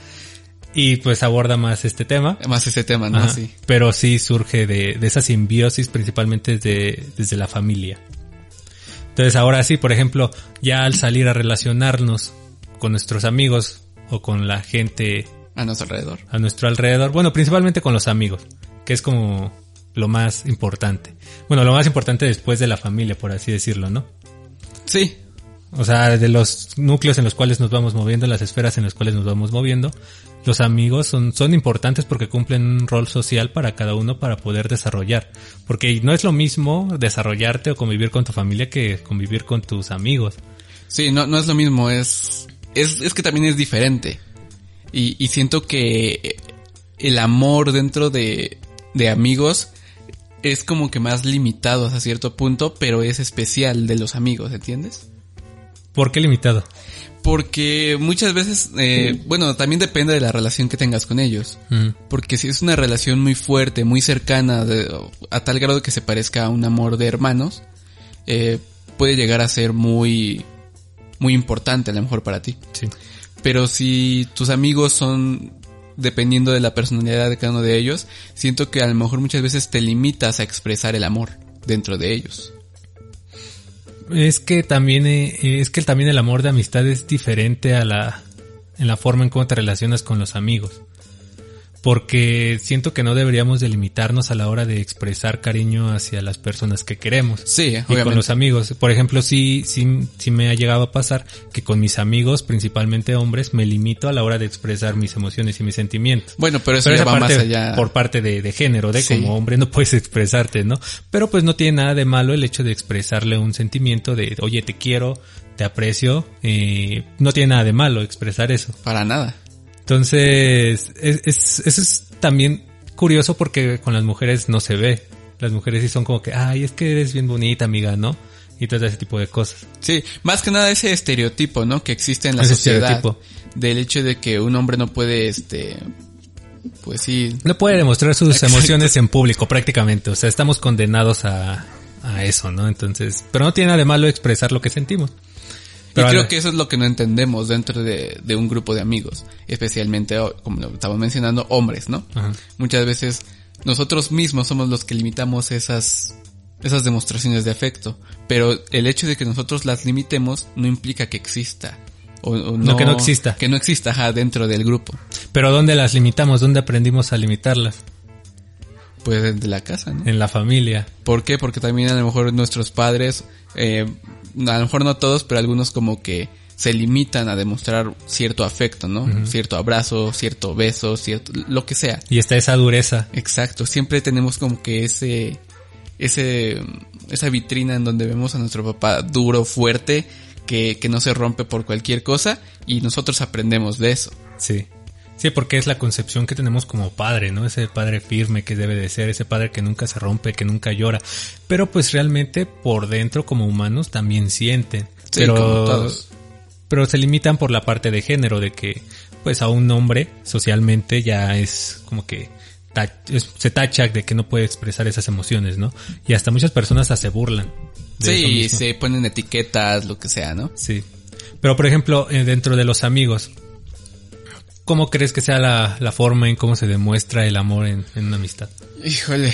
y pues aborda más este tema. más ese tema, ¿no? Ajá. Sí. Pero sí surge de, de esa simbiosis principalmente desde, desde la familia. Entonces ahora sí, por ejemplo, ya al salir a relacionarnos con nuestros amigos o con la gente A nuestro alrededor. a nuestro alrededor, bueno, principalmente con los amigos, que es como lo más importante. Bueno, lo más importante después de la familia, por así decirlo, ¿no? Sí, O sea, de los núcleos en los cuales nos vamos moviendo, las esferas en las cuales nos vamos moviendo, los amigos son, son importantes porque cumplen un rol social para cada uno para poder desarrollar. Porque no es lo mismo desarrollarte o convivir con tu familia que convivir con tus amigos. sí, no, no es lo mismo, es, es, es que también es diferente. Y, y siento que el amor dentro de, de amigos es como que más limitado hasta cierto punto, pero es especial de los amigos, ¿entiendes? ¿Por qué limitado? Porque muchas veces, eh, bueno, también depende de la relación que tengas con ellos. Ujú. Porque si es una relación muy fuerte, muy cercana, de- a tal grado que se parezca a un amor de hermanos, eh, puede llegar a ser muy, muy importante a lo mejor para ti. Sí. Pero si tus amigos son, dependiendo de la personalidad de cada uno de ellos, siento que a lo mejor muchas veces te limitas a expresar el amor dentro de ellos. Es que también, eh, es que también el amor de amistad es diferente a la, en la forma en cómo te relacionas con los amigos. Porque siento que no deberíamos delimitarnos a la hora de expresar cariño hacia las personas que queremos. Sí, y con los amigos. Por ejemplo, sí, sí, sí me ha llegado a pasar que con mis amigos, principalmente hombres, me limito a la hora de expresar mis emociones y mis sentimientos. Bueno, pero eso ya va más allá. Por parte de, género, de como hombre no puedes expresarte, ¿no? Pero pues no tiene nada de malo el hecho de expresarle un sentimiento de, oye, te quiero, te aprecio, eh, no tiene nada de malo expresar eso. Para nada. Entonces, es, es, eso es también curioso porque con las mujeres no se ve. Las mujeres sí son como que, ay, es que eres bien bonita, amiga, ¿no? Y todo ese tipo de cosas. Sí, más que nada ese estereotipo, ¿no? Que existe en la sociedad. Del hecho de que un hombre no puede, este, pues sí. No puede demostrar sus emociones en público prácticamente. O sea, estamos condenados a, a eso, ¿no? Entonces, pero no tiene nada de malo expresar lo que sentimos y creo que eso es lo que no entendemos dentro de, un grupo de amigos, especialmente, como lo estamos mencionando, hombres, ¿no? Muchas veces nosotros mismos somos los que limitamos esas, esas demostraciones de afecto, pero el hecho de que nosotros las limitemos no implica que exista. O, no, que no exista. Que no exista dentro del grupo. Pero ¿dónde las limitamos? ¿Dónde aprendimos a limitarlas? Pues de la casa, ¿no? En la familia. ¿Por qué? Porque también a lo mejor nuestros padres eh, a lo mejor no todos, pero algunos como que se limitan a demostrar cierto afecto, ¿no? Cierto abrazo, cierto beso, cierto, lo que sea. Y está esa dureza. Exacto, siempre tenemos como que ese, ese, esa vitrina en donde vemos a nuestro papá duro, fuerte, que, que no se rompe por cualquier cosa y nosotros aprendemos de eso. Sí. Sí, porque es la concepción que tenemos como padre, ¿no? Ese padre firme que debe de ser, ese padre que nunca se rompe, que nunca llora. Pero pues realmente por dentro como humanos también sienten. Sí, pero, como todos. pero se limitan por la parte de género, de que pues a un hombre socialmente ya es como que se tacha de que no puede expresar esas emociones, ¿no? Y hasta muchas personas se burlan. sí, se ponen etiquetas, lo que sea, ¿no? Sí. Pero por ejemplo, eh, dentro de los amigos, ¿Cómo crees que sea la, forma en cómo se demuestra el amor en, una amistad? Híjole.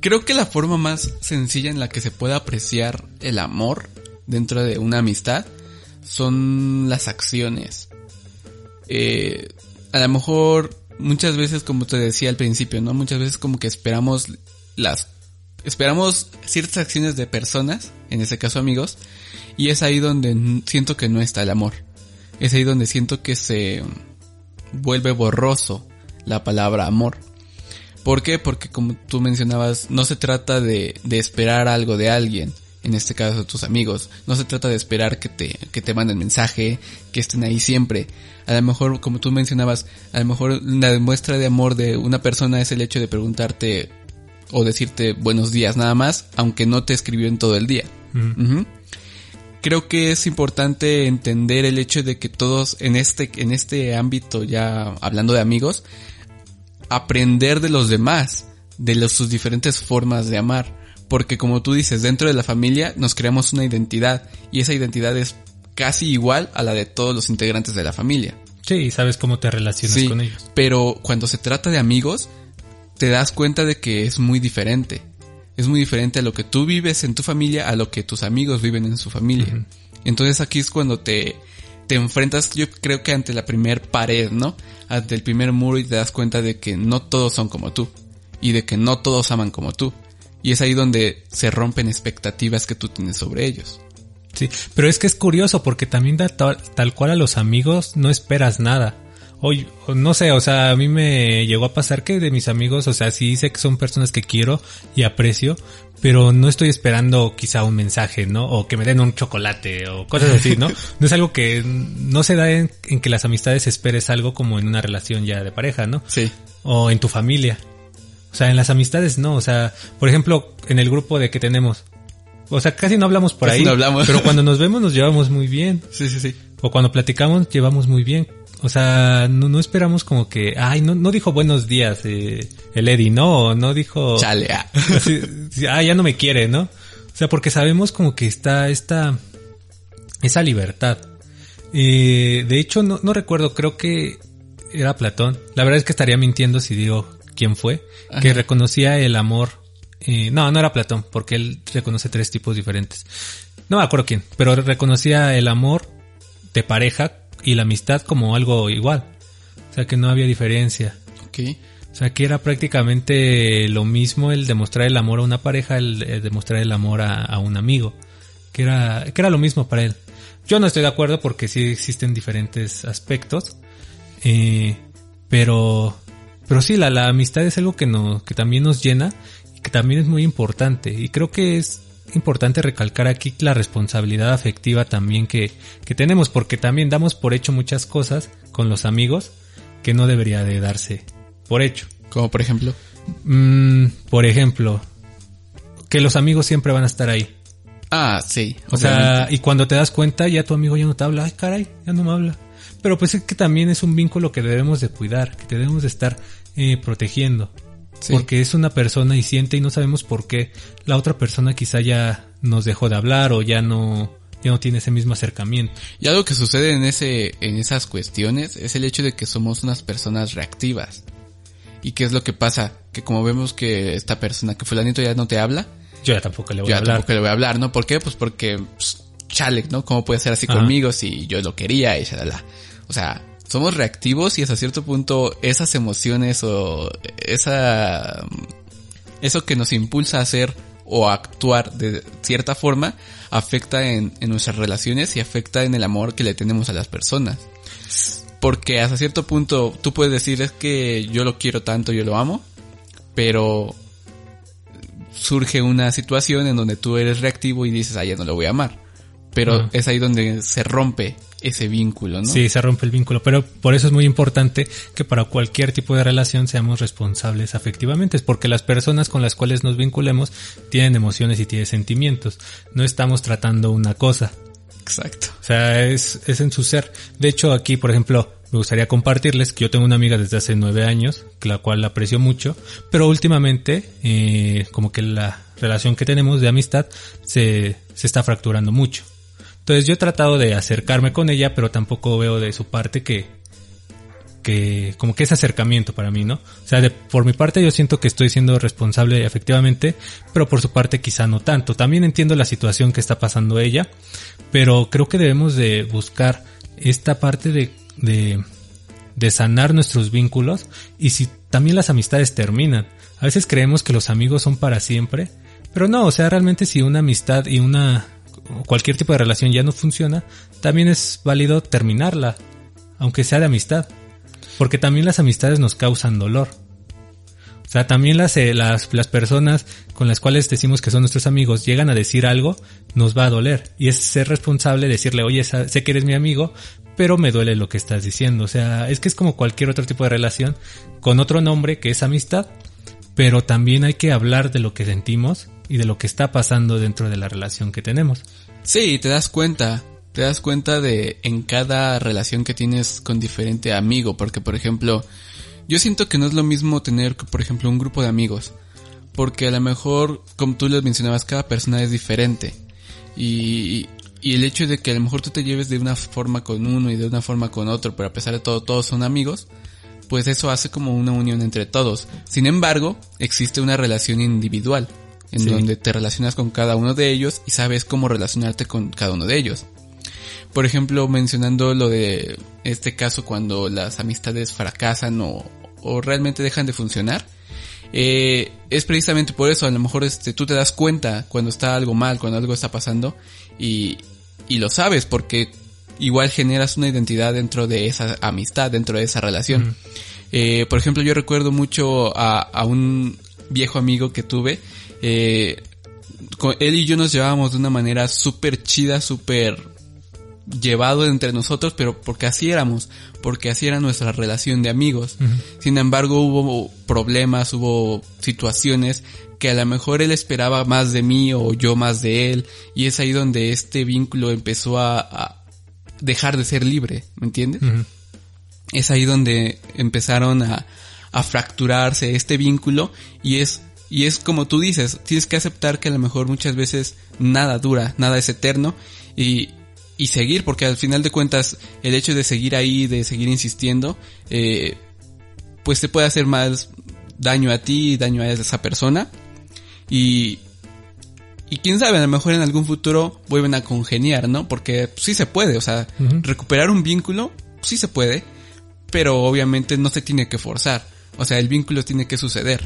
Creo que la forma más sencilla en la que se puede apreciar el amor dentro de una amistad son las acciones. Eh, a lo mejor muchas veces, como te decía al principio, ¿no? Muchas veces como que esperamos las esperamos ciertas acciones de personas, en este caso amigos, y es ahí donde siento que no está el amor es ahí donde siento que se vuelve borroso la palabra amor. ¿Por qué? Porque como tú mencionabas, no se trata de, de esperar algo de alguien, en este caso tus amigos. No se trata de esperar que te, que te manden mensaje, que estén ahí siempre. A lo mejor, como tú mencionabas, a lo mejor la muestra de amor de una persona es el hecho de preguntarte o decirte buenos días nada más, aunque no te escribió en todo el día creo que es importante entender el hecho de que todos en este, en este ámbito, ya hablando de amigos, aprender de los demás, de los, sus diferentes formas de amar. Porque como tú dices, dentro de la familia nos creamos una identidad y esa identidad es casi igual a la de todos los integrantes de la familia. Sí, sabes cómo te relacionas con ellos. Pero cuando se trata de amigos, te das cuenta de que es muy diferente es muy diferente a lo que tú vives en tu familia a lo que tus amigos viven en su familia. Entonces aquí es cuando te, te enfrentas, yo creo que ante la primer pared, ¿no? Ante el primer muro y te das cuenta de que no todos son como tú. Y de que no todos aman como tú. Y es ahí donde se rompen expectativas que tú tienes sobre ellos. Sí, pero es que es curioso porque también tal, tal cual a los amigos no esperas nada. Oye, no sé, o sea, a mí me llegó a pasar que de mis amigos, o sea, sí sé que son personas que quiero y aprecio, pero no estoy esperando quizá un mensaje, ¿no? O que me den un chocolate o cosas así, ¿no? <laughs> No es algo que no se da en, que las amistades esperes algo como en una relación ya de pareja, ¿no? Sí. O en tu familia. O sea, en las amistades no, o sea, por ejemplo, en el grupo de que tenemos, o sea, casi no hablamos por ahí. No hablamos. Pero cuando nos vemos nos llevamos muy bien. Sí, sí, sí. O cuando platicamos llevamos muy bien. O sea, no, no esperamos como que, ay, no, no dijo buenos días eh, el Eddie, no, no dijo... Chale, ah. <laughs> ah, ya no me quiere, ¿no? O sea, porque sabemos como que está esta, esa libertad. Eh, de hecho, no, no recuerdo, creo que era Platón. La verdad es que estaría mintiendo si digo quién fue, que reconocía el amor. Eh, no, no era Platón, porque él reconoce tres tipos diferentes. No me acuerdo quién, pero reconocía el amor de pareja y la amistad como algo igual. O sea, que no había diferencia. Ok. O sea, que era prácticamente lo mismo el demostrar el amor a una pareja, el, el demostrar el amor a, a, un amigo. Que era, que era lo mismo para él. Yo no estoy de acuerdo porque sí existen diferentes aspectos. Eh, pero, pero sí, la, la amistad es algo que, no, que también nos llena y que también es muy importante. Y creo que es importante recalcar aquí la responsabilidad afectiva también que, que tenemos, porque también damos por hecho muchas cosas con los amigos que no debería de darse por hecho. Como por ejemplo. Mm, por ejemplo, que los amigos siempre van a estar ahí. Ah, sí. O sea, y cuando te das cuenta ya tu amigo ya no te habla, ay caray, ya no me habla. Pero pues es que también es un vínculo que debemos de cuidar, que debemos de estar eh, protegiendo. Sí. Porque es una persona y siente y no sabemos por qué la otra persona quizá ya nos dejó de hablar o ya no, ya no tiene ese mismo acercamiento. Y algo que sucede en ese, en esas cuestiones es el hecho de que somos unas personas reactivas. ¿Y qué es lo que pasa? Que como vemos que esta persona, que fulanito ya no te habla. Yo ya tampoco le voy yo a hablar. Yo tampoco le voy a hablar, ¿no? ¿Por qué? Pues porque, pues, chale, ¿no? ¿Cómo puede ser así Ajá. conmigo si yo lo quería y shalala? O sea, somos reactivos y hasta cierto punto esas emociones o esa, eso que nos impulsa a hacer o a actuar de cierta forma afecta en, en nuestras relaciones y afecta en el amor que le tenemos a las personas. Porque hasta cierto punto tú puedes decir es que yo lo quiero tanto, yo lo amo, pero surge una situación en donde tú eres reactivo y dices, ah, ya no lo voy a amar. Pero uh -huh. es ahí donde se rompe ese vínculo, ¿no? Sí, se rompe el vínculo, pero por eso es muy importante que para cualquier tipo de relación seamos responsables afectivamente, es porque las personas con las cuales nos vinculemos tienen emociones y tienen sentimientos. No estamos tratando una cosa. Exacto. O sea, es, es en su ser. De hecho, aquí, por ejemplo, me gustaría compartirles que yo tengo una amiga desde hace nueve años, la cual la aprecio mucho, pero últimamente, eh, como que la relación que tenemos de amistad se, se está fracturando mucho. Entonces yo he tratado de acercarme con ella, pero tampoco veo de su parte que, que, como que es acercamiento para mí, ¿no? O sea, de, por mi parte yo siento que estoy siendo responsable efectivamente, pero por su parte quizá no tanto. También entiendo la situación que está pasando ella, pero creo que debemos de buscar esta parte de, de, de sanar nuestros vínculos y si también las amistades terminan. A veces creemos que los amigos son para siempre, pero no, o sea, realmente si una amistad y una cualquier tipo de relación ya no funciona, también es válido terminarla, aunque sea de amistad, porque también las amistades nos causan dolor. O sea, también las, eh, las, las personas con las cuales decimos que son nuestros amigos llegan a decir algo, nos va a doler. Y es ser responsable decirle, oye, sé que eres mi amigo, pero me duele lo que estás diciendo. O sea, es que es como cualquier otro tipo de relación con otro nombre que es amistad, pero también hay que hablar de lo que sentimos y de lo que está pasando dentro de la relación que tenemos. Sí, te das cuenta, te das cuenta de en cada relación que tienes con diferente amigo, porque por ejemplo, yo siento que no es lo mismo tener, por ejemplo, un grupo de amigos, porque a lo mejor, como tú les mencionabas, cada persona es diferente. Y, y el hecho de que a lo mejor tú te lleves de una forma con uno y de una forma con otro, pero a pesar de todo todos son amigos, pues eso hace como una unión entre todos. Sin embargo, existe una relación individual en sí. donde te relacionas con cada uno de ellos y sabes cómo relacionarte con cada uno de ellos. Por ejemplo, mencionando lo de este caso cuando las amistades fracasan o, o realmente dejan de funcionar, eh, es precisamente por eso, a lo mejor este, tú te das cuenta cuando está algo mal, cuando algo está pasando y, y lo sabes porque igual generas una identidad dentro de esa amistad, dentro de esa relación. Mm. Eh, por ejemplo, yo recuerdo mucho a, a un viejo amigo que tuve eh, él y yo nos llevábamos de una manera súper chida, súper llevado entre nosotros, pero porque así éramos, porque así era nuestra relación de amigos. Uh -huh. Sin embargo, hubo problemas, hubo situaciones que a lo mejor él esperaba más de mí o yo más de él, y es ahí donde este vínculo empezó a, a dejar de ser libre, ¿me entiendes? Uh -huh. Es ahí donde empezaron a, a fracturarse este vínculo y es y es como tú dices, tienes que aceptar que a lo mejor muchas veces nada dura, nada es eterno y, y seguir, porque al final de cuentas el hecho de seguir ahí, de seguir insistiendo, eh, pues te puede hacer más daño a ti, daño a esa persona y, y quién sabe, a lo mejor en algún futuro vuelven a congeniar, ¿no? Porque sí se puede, o sea, uh -huh. recuperar un vínculo, sí se puede, pero obviamente no se tiene que forzar. O sea, el vínculo tiene que suceder.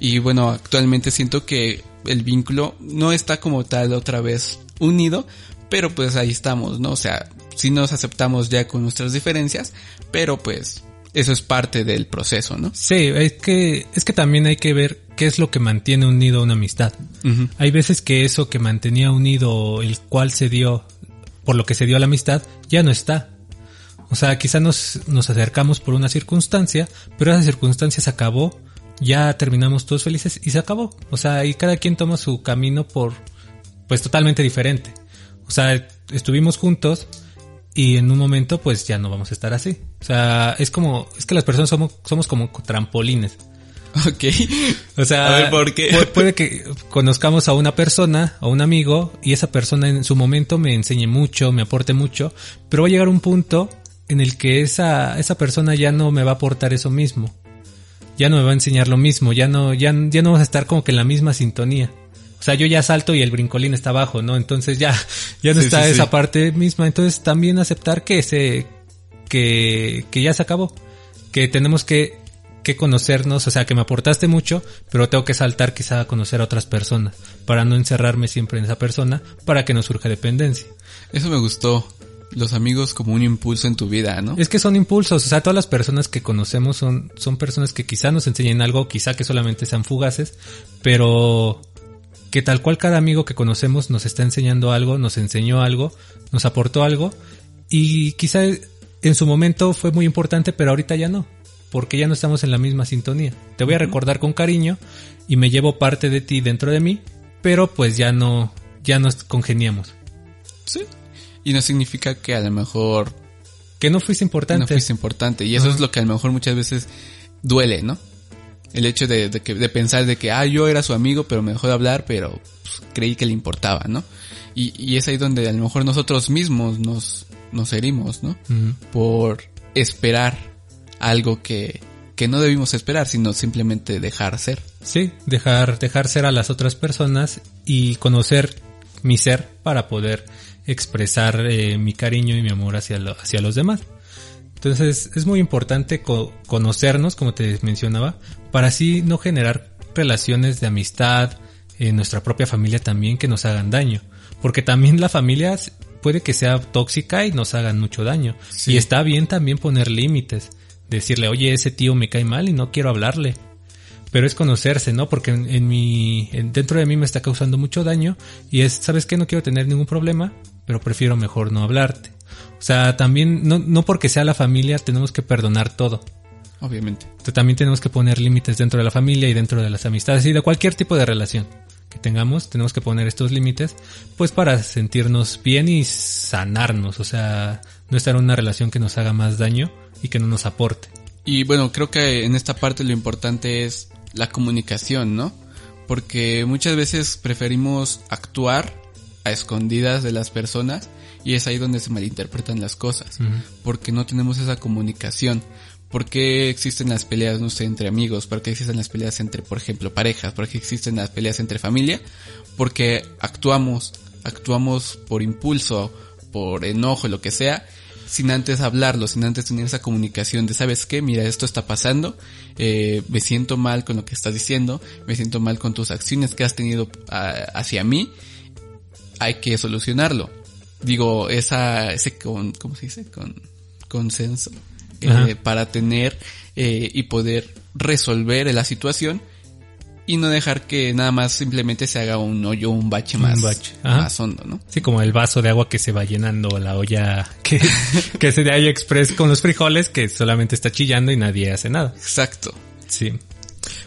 Y bueno, actualmente siento que el vínculo no está como tal otra vez unido, pero pues ahí estamos, ¿no? O sea, si nos aceptamos ya con nuestras diferencias, pero pues eso es parte del proceso, ¿no? Sí, es que, es que también hay que ver qué es lo que mantiene unido una amistad. Hay veces que eso que mantenía unido, el cual se dio, por lo que se dio la amistad, ya no está. O sea, quizá nos, nos acercamos por una circunstancia, pero esa circunstancia se acabó ya terminamos todos felices y se acabó. O sea, y cada quien toma su camino por, pues totalmente diferente. O sea, estuvimos juntos y en un momento pues ya no vamos a estar así. O sea, es como, es que las personas somos, somos como trampolines. Ok. O sea, a ver, ¿por qué? puede que conozcamos a una persona, a un amigo, y esa persona en su momento me enseñe mucho, me aporte mucho, pero va a llegar un punto en el que esa, esa persona ya no me va a aportar eso mismo ya no me va a enseñar lo mismo, ya no, ya, ya no vamos a estar como que en la misma sintonía. O sea, yo ya salto y el brincolín está abajo, ¿no? Entonces ya, <laughs> ya no está esa parte misma. Entonces también aceptar que se, que, que ya se acabó. Que tenemos que, que conocernos, o sea, que me aportaste mucho, pero tengo que saltar quizá a conocer a otras personas, para no encerrarme siempre en esa persona, para que no surja dependencia. Eso me gustó los amigos como un impulso en tu vida, ¿no? Es que son impulsos, o sea, todas las personas que conocemos son, son personas que quizá nos enseñen algo, quizá que solamente sean fugaces, pero que tal cual cada amigo que conocemos nos está enseñando algo, nos enseñó algo, nos aportó algo, y quizá en su momento fue muy importante, pero ahorita ya no, porque ya no estamos en la misma sintonía. Te voy a recordar con cariño y me llevo parte de ti dentro de mí, pero pues ya no, ya nos congeniamos. Sí, y no significa que a lo mejor... Que no fuiste importante. No fuiste importante. Y eso es lo que a lo mejor muchas veces duele, ¿no? El hecho de, que, de pensar de que, ah, yo era su amigo, pero me dejó de hablar, pero pues, creí que le importaba, ¿no? Y, y, es ahí donde a lo mejor nosotros mismos nos, nos herimos, ¿no? Por esperar algo que, que no debimos esperar, sino simplemente dejar ser. Sí, dejar, dejar ser a las otras personas y conocer mi ser para poder expresar eh, mi cariño y mi amor hacia, hacia los demás. Entonces es muy importante conocernos, como te mencionaba, para así no generar relaciones de amistad en nuestra propia familia también que nos hagan daño. Porque también la familia puede que sea tóxica y nos hagan mucho daño. Y está bien también poner límites. Decirle, oye, ese tío me cae mal y no quiero hablarle pero es conocerse, ¿no? Porque en, mi, dentro de mí me está causando mucho daño y es, ¿sabes qué? No quiero tener ningún problema, pero prefiero mejor no hablarte. O sea, también, no, no porque sea la familia, tenemos que perdonar todo. Obviamente. también tenemos que poner límites dentro de la familia y dentro de las amistades y de cualquier tipo de relación que tengamos, tenemos que poner estos límites, pues para sentirnos bien y sanarnos, o sea, no estar en una relación que nos haga más daño y que no nos aporte. Y bueno, creo que en esta parte lo importante es la comunicación, ¿no? Porque muchas veces preferimos actuar a escondidas de las personas y es ahí donde se malinterpretan las cosas, porque no tenemos esa comunicación. ¿Por qué existen las peleas, no sé, entre amigos? ¿Por qué existen las peleas entre, por ejemplo, parejas? ¿Por qué existen las peleas entre familia? Porque actuamos, actuamos por impulso, por enojo, lo que sea, sin antes hablarlo, sin antes tener esa comunicación de, ¿sabes qué? Mira, esto está pasando, eh, me siento mal con lo que estás diciendo, me siento mal con tus acciones que has tenido ah, hacia mí, hay que solucionarlo. Digo, esa, ese con, ¿cómo se dice? Con consenso, eh, para tener eh, y poder resolver la situación y no dejar que nada más simplemente se haga un hoyo, un bache más, un bache. más hondo, ¿no? Sí, como el vaso de agua que se va llenando, la olla que, <laughs> que se de ahí express con los frijoles que solamente está chillando y nadie hace nada. Exacto. Sí.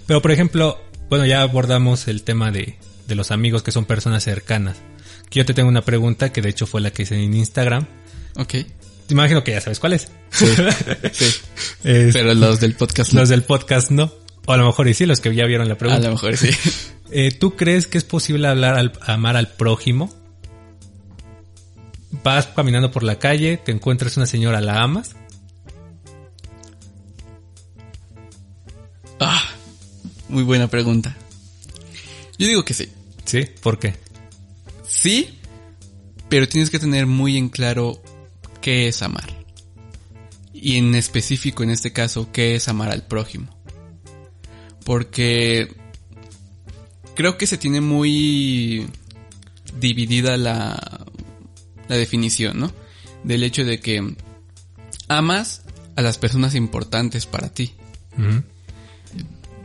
Pero por ejemplo, bueno, ya abordamos el tema de, de los amigos que son personas cercanas. Yo te tengo una pregunta que de hecho fue la que hice en Instagram. Ok. Te imagino que ya sabes cuál es. Sí. <laughs> sí. Pero los del podcast no. Los del podcast no. O a lo mejor y sí, los que ya vieron la pregunta. A lo mejor sí. <laughs> Eh, ¿Tú crees que es posible hablar al, amar al prójimo? Vas caminando por la calle, te encuentras una señora, ¿la amas? Ah, muy buena pregunta. Yo digo que sí. ¿Sí? ¿Por qué? Sí, pero tienes que tener muy en claro qué es amar. y en específico en este caso, ¿qué es amar al prójimo? Porque creo que se tiene muy dividida la, la definición, ¿no? Del hecho de que amas a las personas importantes para ti.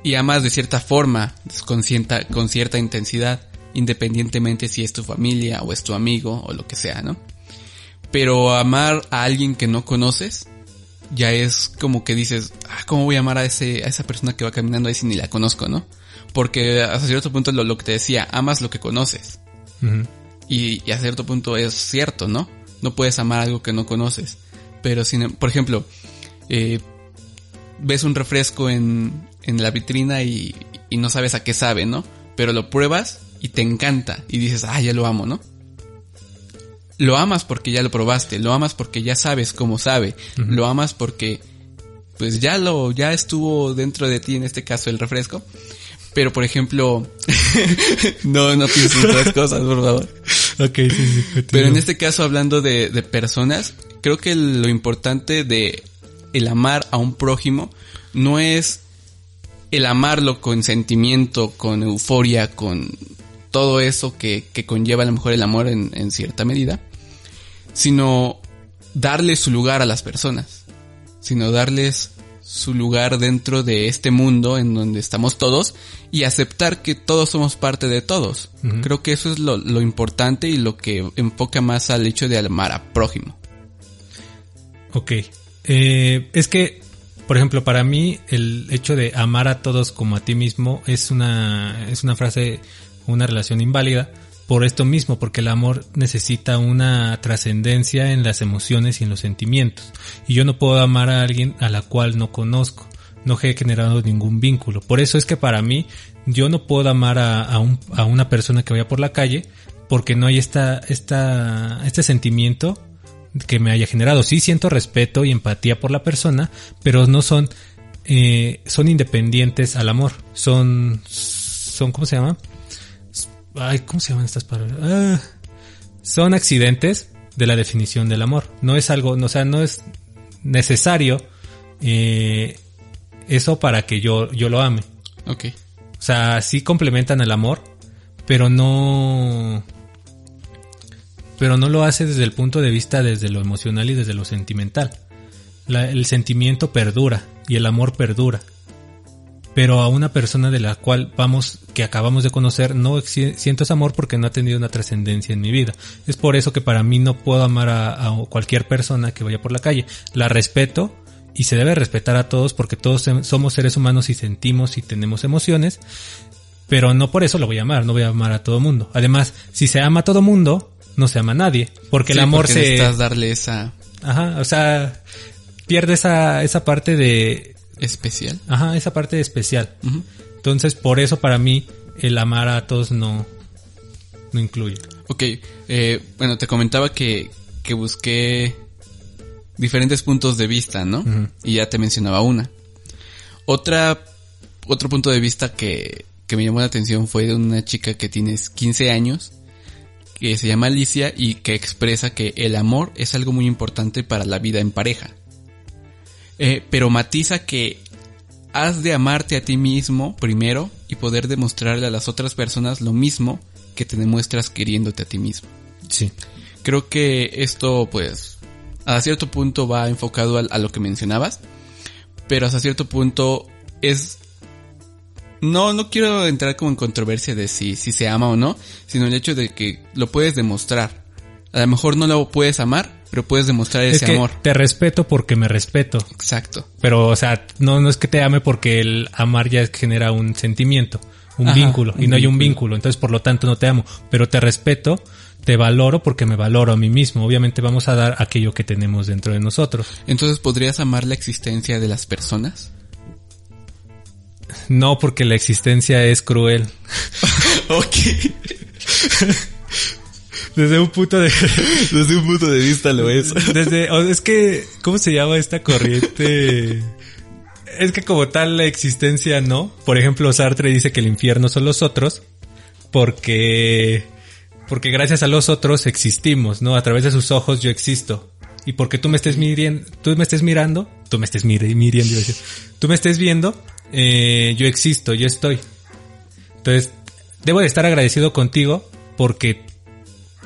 Y amas de cierta forma, con cierta, con cierta intensidad, independientemente si es tu familia o es tu amigo o lo que sea, ¿no? Pero amar a alguien que no conoces, ya es como que dices, ah, ¿cómo voy a amar a ese, a esa persona que va caminando ahí si ni la conozco, no? Porque hasta cierto punto lo, lo que te decía, amas lo que conoces. y, y, a cierto punto es cierto, ¿no? No puedes amar algo que no conoces. Pero sin, por ejemplo, eh, ves un refresco en, en la vitrina y, y no sabes a qué sabe, ¿no? Pero lo pruebas y te encanta y dices, ah, ya lo amo, ¿no? Lo amas porque ya lo probaste, lo amas porque ya sabes cómo sabe, lo amas porque pues ya lo, ya estuvo dentro de ti, en este caso el refresco. Pero por ejemplo, <laughs> no, no pienses otras cosas, por favor. Ok, sí, sí. Pero en este caso, hablando de, de personas, creo que lo importante de el amar a un prójimo no es el amarlo con sentimiento, con euforia, con todo eso que, que conlleva a lo mejor el amor en, en, cierta medida, sino darle su lugar a las personas, sino darles su lugar dentro de este mundo en donde estamos todos y aceptar que todos somos parte de todos. Uh -huh. Creo que eso es lo, lo, importante y lo que enfoca más al hecho de amar a prójimo. Ok. Eh, es que, por ejemplo, para mí el hecho de amar a todos como a ti mismo es una, es una frase, una relación inválida por esto mismo, porque el amor necesita una trascendencia en las emociones y en los sentimientos. Y yo no puedo amar a alguien a la cual no conozco, no he generado ningún vínculo. Por eso es que para mí yo no puedo amar a, a, un, a una persona que vaya por la calle porque no hay esta, esta, este sentimiento que me haya generado. Sí siento respeto y empatía por la persona, pero no son, eh, son independientes al amor. Son, son, ¿cómo se llama? Ay, ¿cómo se llaman estas palabras? Ah, son accidentes de la definición del amor. No es algo, o sea, no es necesario eh, eso para que yo, yo lo ame. Ok. O sea, sí complementan el amor, pero no, pero no lo hace desde el punto de vista desde lo emocional y desde lo sentimental. La, el sentimiento perdura y el amor perdura. Pero a una persona de la cual vamos, que acabamos de conocer, no siento ese amor porque no ha tenido una trascendencia en mi vida. Es por eso que para mí no puedo amar a, a cualquier persona que vaya por la calle. La respeto y se debe respetar a todos porque todos somos seres humanos y sentimos y tenemos emociones. Pero no por eso lo voy a amar, no voy a amar a todo mundo. Además, si se ama a todo mundo, no se ama a nadie. Porque sí, el amor porque se. Necesitas darle esa. Ajá, o sea, pierde esa, esa parte de. Especial. Ajá, esa parte especial. Uh -huh. Entonces, por eso para mí, el amar a todos no. No incluye. Ok, eh, bueno, te comentaba que, que busqué diferentes puntos de vista, ¿no? Uh -huh. Y ya te mencionaba una. Otra, otro punto de vista que, que me llamó la atención fue de una chica que tiene 15 años que se llama Alicia y que expresa que el amor es algo muy importante para la vida en pareja. Eh, pero matiza que has de amarte a ti mismo primero y poder demostrarle a las otras personas lo mismo que te demuestras queriéndote a ti mismo. Sí. Creo que esto pues a cierto punto va enfocado a, a lo que mencionabas, pero hasta cierto punto es no, no quiero entrar como en controversia de si, si se ama o no, sino el hecho de que lo puedes demostrar. A lo mejor no lo puedes amar, pero puedes demostrar es ese que amor. Te respeto porque me respeto. Exacto. Pero, o sea, no, no es que te ame porque el amar ya genera un sentimiento, un Ajá, vínculo, un y no hay un vínculo. Entonces, por lo tanto, no te amo. Pero te respeto, te valoro porque me valoro a mí mismo. Obviamente vamos a dar aquello que tenemos dentro de nosotros. Entonces, ¿podrías amar la existencia de las personas? No, porque la existencia es cruel. <laughs> ok. Desde un punto de <laughs> desde un punto de vista lo es. Desde es que ¿cómo se llama esta corriente? Es que como tal la existencia no. Por ejemplo, Sartre dice que el infierno son los otros porque porque gracias a los otros existimos, ¿no? A través de sus ojos yo existo. y porque tú me estés midiendo, tú me estés mirando, tú me estés mir- midiendo, iba a decir, tú me estés viendo, eh, yo existo, yo estoy. Entonces, debo de estar agradecido contigo porque,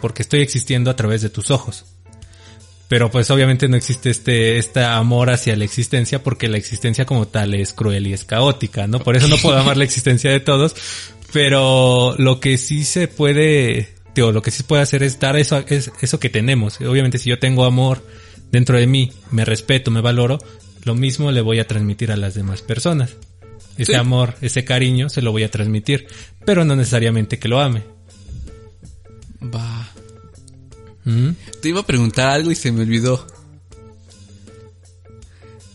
porque estoy existiendo a través de tus ojos. Pero pues obviamente no existe este, este amor hacia la existencia porque la existencia como tal es cruel y es caótica, ¿no? Por eso no puedo amar la existencia de todos. Pero lo que sí se puede, digo, lo que sí puede hacer es dar eso, es eso que tenemos. Obviamente si yo tengo amor dentro de mí, me respeto, me valoro, lo mismo le voy a transmitir a las demás personas. Ese Sí. amor, ese cariño se lo voy a transmitir, pero no necesariamente que lo ame. Va. ¿Mm? Te iba a preguntar algo y se me olvidó.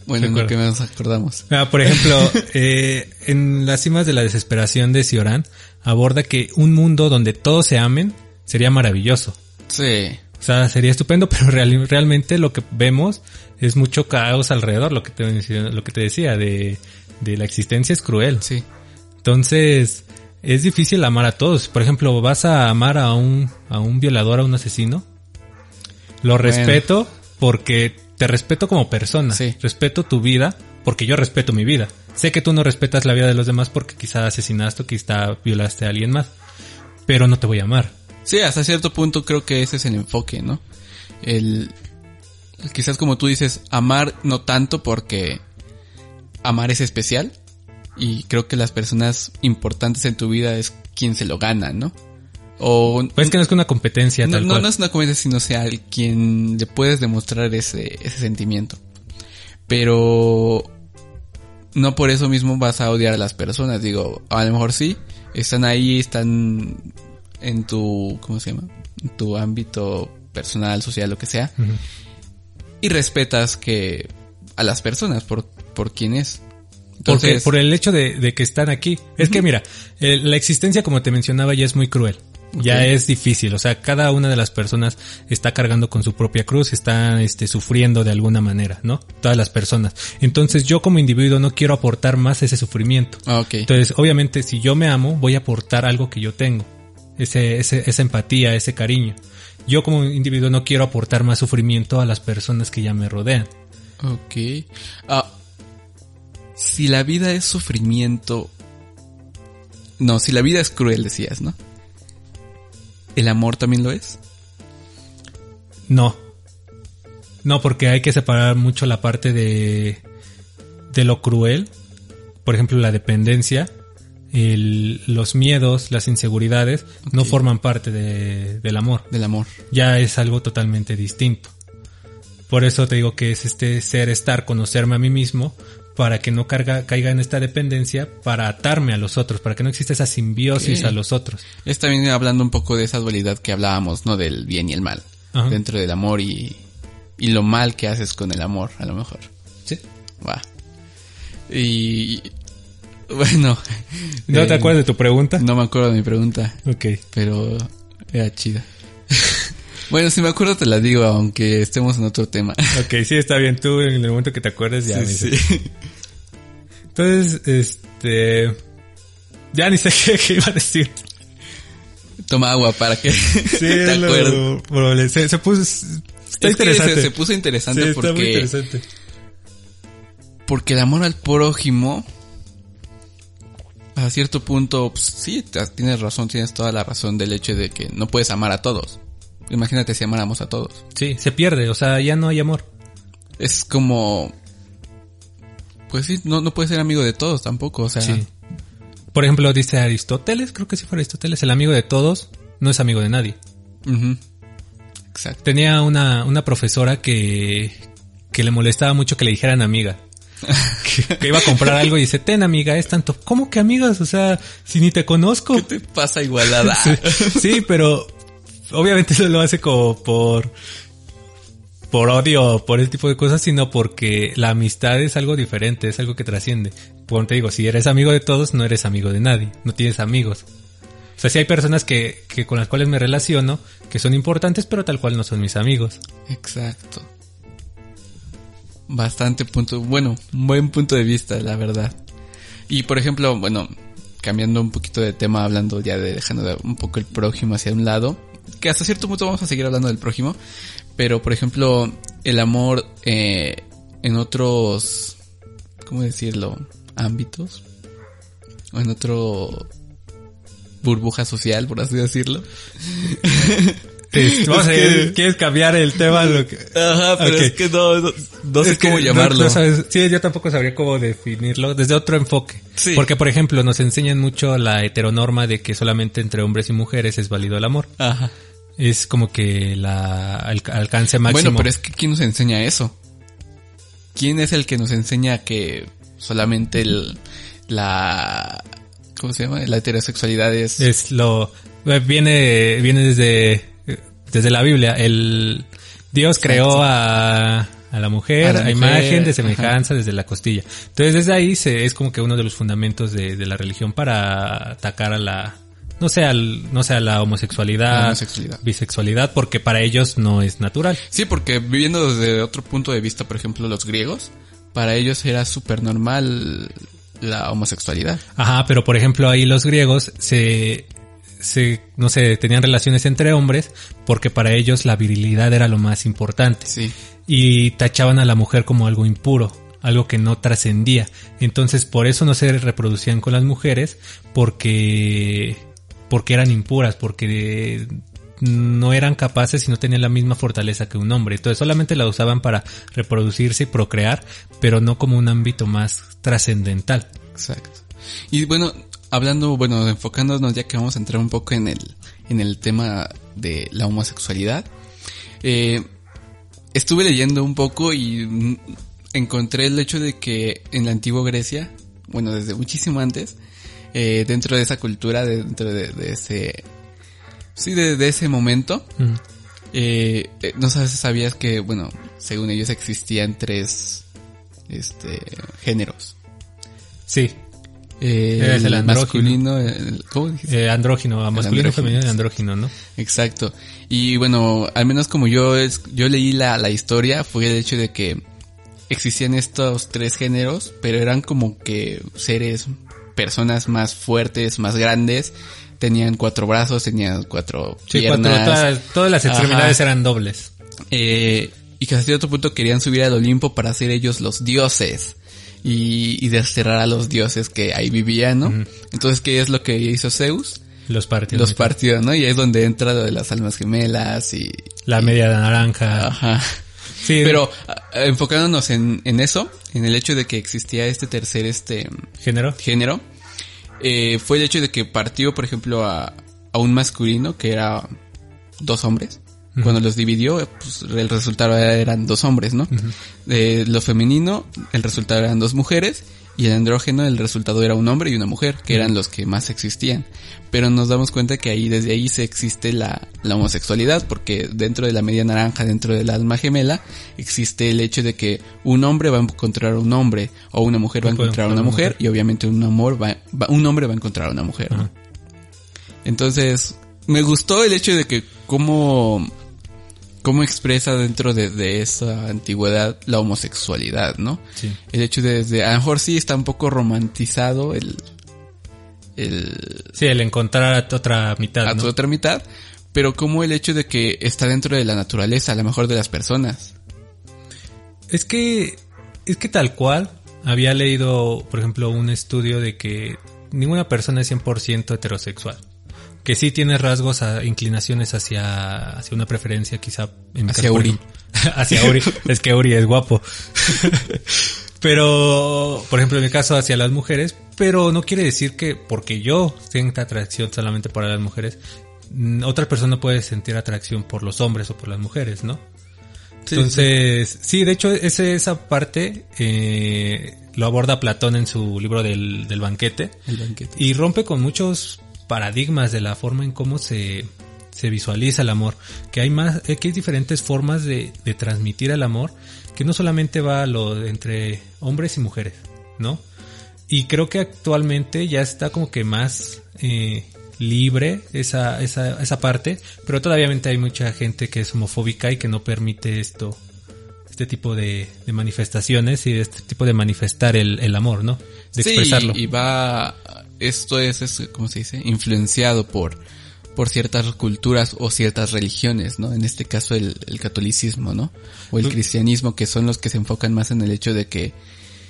Bueno, en lo que nos acordamos. Ah, por ejemplo, <laughs> eh, en las cimas de la desesperación de Cioran, aborda que un mundo donde todos se amen sería maravilloso. Sí. O sea, sería estupendo, <laughs> pero real- realmente lo que vemos es mucho caos alrededor, lo que te, lo que te decía, de, de la existencia es cruel. Sí. Entonces, es difícil amar a todos. Por ejemplo, vas a amar a un, a un violador, a un asesino. Lo respeto porque te respeto como persona. Sí. Respeto tu vida porque yo respeto mi vida. Sé que tú no respetas la vida de los demás porque quizá asesinaste o quizá violaste a alguien más. Pero no te voy a amar. Sí, hasta cierto punto creo que ese es el enfoque, ¿no? El, quizás como tú dices, amar no tanto porque amar es especial y creo que las personas importantes en tu vida es quien se lo gana, ¿no? O Pues es que no es que una competencia no, tal no, cual. no es una comedia, sino sea el quien le puedes demostrar ese, ese sentimiento. Pero no por eso mismo vas a odiar a las personas. Digo, a lo mejor sí, están ahí, están en tu, ¿cómo se llama? En tu ámbito personal, social, lo que sea. Y respetas que a las personas por, por quien es. Porque, Entonces, por el hecho de, de que están aquí. Es que mira, eh, la existencia, como te mencionaba, ya es muy cruel. Ya es difícil. O sea, cada una de las personas está cargando con su propia cruz, está este, sufriendo de alguna manera, ¿no? Todas las personas. Entonces yo como individuo no quiero aportar más ese sufrimiento. Ah, ok. Entonces, obviamente, si yo me amo, voy a aportar algo que yo tengo. Ese, ese, esa empatía, ese cariño. Yo como individuo no quiero aportar más sufrimiento a las personas que ya me rodean. Ok. Ah, si la vida es sufrimiento. No, si la vida es cruel, decías, ¿no? ¿El amor también lo es? No. No, porque hay que separar mucho la parte de, de lo cruel. Por ejemplo, la dependencia, el- los miedos, las inseguridades, no forman parte de- del amor. Del amor. Ya es algo totalmente distinto. Por eso te digo que es este ser, estar, conocerme a mí mismo, para que no carga, caiga en esta dependencia, para atarme a los otros, para que no exista esa simbiosis a los otros. Es también hablando un poco de esa dualidad que hablábamos, ¿no? Del bien y el mal. Ajá. Dentro del amor y, y lo mal que haces con el amor, a lo mejor. Sí. Va. Y. Bueno. <laughs> ¿No te eh, acuerdas de tu pregunta? No me acuerdo de mi pregunta. Ok. pero era chida. <laughs> bueno, si me acuerdo te la digo, aunque estemos en otro tema. <laughs> Ok, sí, está bien. Tú en el momento que te acuerdes ya me Sí, sí. Entonces, este... Ya ni sé <laughs> qué, qué iba a decir. Toma agua para que Sí, <laughs> te es lo acuerdes. probable. Se, se puso... Está Es interesante. se, se puso interesante Sí, está muy porque, interesante. porque el amor al prójimo, a cierto punto, pues, sí, tienes razón, tienes toda la razón del hecho de que no puedes amar a todos. Imagínate si amáramos a todos. Sí, se pierde. O sea, ya no hay amor. Es como, pues sí, no, no puedes ser amigo de todos tampoco, o sea, Sí. Por ejemplo, dice Aristóteles, creo que sí fue Aristóteles, el amigo de todos no es amigo de nadie. ujú. exacto. Tenía una, una profesora que, que le molestaba mucho que le dijeran amiga. <laughs> que, que iba a comprar algo y dice, ten amiga, es tanto. ¿Cómo que amigas? O sea, si ni te conozco. ¿Qué te pasa igualada? <laughs> Sí, sí, pero obviamente <laughs> eso lo hace como por por odio por ese tipo de cosas, sino porque la amistad es algo diferente, es algo que trasciende. Como te digo, si eres amigo de todos, no eres amigo de nadie, no tienes amigos. O sea, sí hay personas que, que con las cuales me relaciono, que son importantes, pero tal cual no son mis amigos. Exacto. Bastante punto, bueno, buen punto de vista, la verdad. Y por ejemplo, bueno, cambiando un poquito de tema, hablando ya de dejando de- un poco el prójimo hacia un lado, que hasta cierto punto vamos a seguir hablando del prójimo, pero por ejemplo, el amor eh, en otros, ¿cómo decirlo? Ámbitos. O en otro burbuja social, por así decirlo. <laughs> Sí, vamos Es a que- ver, ¿Quieres cambiar el tema? Lo que- Ajá, pero es que no, no, no sé cómo llamarlo. no sabes- sí, yo tampoco sabría cómo definirlo desde otro enfoque. Sí. Porque, por ejemplo, nos enseñan mucho la heteronorma de que solamente entre hombres y mujeres es válido el amor. Ajá. Es como que la el alcance máximo. Bueno, pero es que ¿quién nos enseña eso? ¿Quién es el que nos enseña que solamente el, la, ¿cómo se llama? La heterosexualidad es... es lo viene viene desde desde la Biblia. El Dios creó a a la mujer, A la imagen de ajá. semejanza desde la costilla. Entonces desde ahí se, es como que uno de los fundamentos de, de la religión para atacar a la no sé al no sé a la homosexualidad, La homosexualidad. bisexualidad, porque para ellos no es natural. Sí, porque viviendo desde otro punto de vista, por ejemplo, los griegos, para ellos era súper normal la homosexualidad. Ajá, pero por ejemplo ahí los griegos se, se, no sé, tenían relaciones entre hombres porque para ellos la virilidad era lo más importante. Sí. Y tachaban a la mujer como algo impuro, algo que no trascendía. Entonces por eso no se reproducían con las mujeres porque, porque eran impuras, porque no eran capaces y no tenían la misma fortaleza que un hombre. Entonces solamente la usaban para reproducirse y procrear, pero no como un ámbito más trascendental. Exacto. Y bueno, hablando, bueno, enfocándonos ya que vamos a entrar un poco en el, en el tema de la homosexualidad, eh, estuve leyendo un poco y encontré el hecho de que en la antigua Grecia, bueno, desde muchísimo antes, eh, dentro de esa cultura, de- dentro de, de ese, sí, de, de ese momento, Mm. eh, eh, no sabes si sabías que, bueno, según ellos existían tres, este, géneros. Sí, Eh, Eres el andrógino. masculino, el- ¿cómo dijiste? eh, andrógino, masculino, andrógino, femenino andrógino, ¿no? Exacto. Y bueno, al menos como yo es, yo leí la, la historia, fue el hecho de que existían estos tres géneros, pero eran como que seres, personas más fuertes, más grandes, tenían cuatro brazos, tenían cuatro Sí, cuatro, todas, todas las Ajá. extremidades eran dobles. eh, y que hasta cierto punto querían subir al Olimpo para ser ellos los dioses y, y desterrar a los dioses que ahí vivían, ¿no? Entonces, ¿qué es lo que hizo Zeus? Los partidos. Los partidos, ¿no? Y ahí es donde entra lo de las almas gemelas y... la media naranja. Ajá. Sí, Pero a- enfocándonos en, en eso, en el hecho de que existía este tercer este género. género, eh, fue el hecho de que partió, por ejemplo, a, a un masculino que era dos hombres. Cuando los dividió, pues el resultado eran dos hombres, ¿no? De lo femenino, el resultado eran dos mujeres. Y el andrógeno, el resultado era un hombre y una mujer, que eran los que más existían. Pero nos damos cuenta que ahí, desde ahí se existe la, la homosexualidad, porque dentro de la media naranja, dentro del alma gemela, existe el hecho de que un hombre va a encontrar a un hombre, o una mujer va a encontrar a una mujer, y obviamente un amor va, va- un hombre va a encontrar a una mujer. ¿no? Entonces, me gustó el hecho de que cómo, cómo expresa dentro de, de esa antigüedad la homosexualidad, ¿no? Sí. El hecho de, de- a lo mejor sí está un poco romantizado el, el, Sí, el encontrar a tu otra mitad, a ¿no? tu otra mitad, pero como el hecho de que está dentro de la naturaleza, a lo mejor de las personas. Es que, es que tal cual, había leído, por ejemplo, un estudio de que ninguna persona es 100% heterosexual. Que sí tiene rasgos, a, inclinaciones hacia, hacia una preferencia quizá en mi Hacia caso, Uri. <laughs> hacia Uri. Es que Uri es guapo. <laughs> pero, por ejemplo, en mi caso hacia las mujeres, pero no quiere decir que porque yo sienta atracción solamente para las mujeres, mm, otra persona puede sentir atracción por los hombres o por las mujeres, ¿no? Entonces, sí, de hecho, ese, esa parte eh, lo aborda Platón en su libro del, del banquete El banquete. y rompe con muchos paradigmas de la forma en cómo se, se visualiza el amor. Que hay más, eh, que hay diferentes formas de, de transmitir el amor, que no solamente va a lo entre hombres y mujeres, ¿no? Y creo que actualmente ya está como que más eh, libre esa, esa, esa parte, pero todavía hay mucha gente que es homofóbica y que no permite esto, este tipo de, de manifestaciones y este tipo de manifestar el, el amor, ¿no? De Sí, expresarlo. y va, esto es, es, ¿cómo se dice? Influenciado por, por ciertas culturas o ciertas religiones, ¿no? En este caso el, el catolicismo, ¿no? O el cristianismo, que son los que se enfocan más en el hecho de que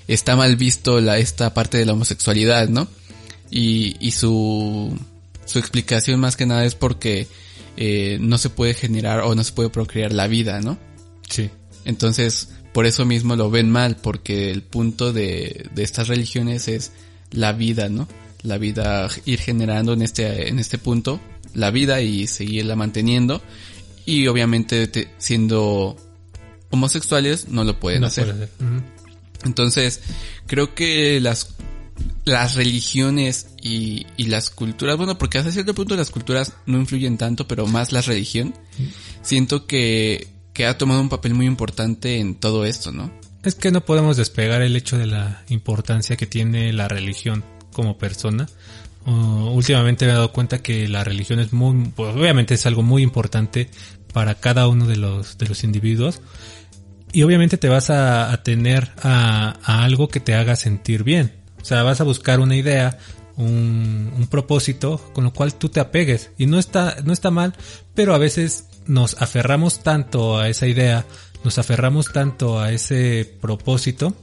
está mal visto la, esta parte de la homosexualidad, ¿no? Y, y su, su explicación más que nada es porque eh, no se puede generar o no se puede procrear la vida, ¿no? Sí. Entonces, por eso mismo lo ven mal, porque el punto de, de estas religiones es la vida, ¿no? La vida, ir generando en este, en este punto, la vida y seguirla manteniendo. Y obviamente te- siendo homosexuales no lo pueden No hacer. puede. Entonces, creo que las, las religiones y, y las culturas, bueno, porque hasta cierto punto las culturas no influyen tanto, pero más la religión, siento que, que ha tomado un papel muy importante en todo esto, ¿no? Es que no podemos despegar el hecho de la importancia que tiene la religión como persona. Uh, últimamente me he dado cuenta que la religión es muy, pues obviamente es algo muy importante para cada uno de los, de los individuos. Y obviamente te vas a, a tener a, a algo que te haga sentir bien. O sea, vas a buscar una idea, un, un propósito con lo cual tú te apegues. Y no está, no está mal, pero a veces nos aferramos tanto a esa idea, nos aferramos tanto a ese propósito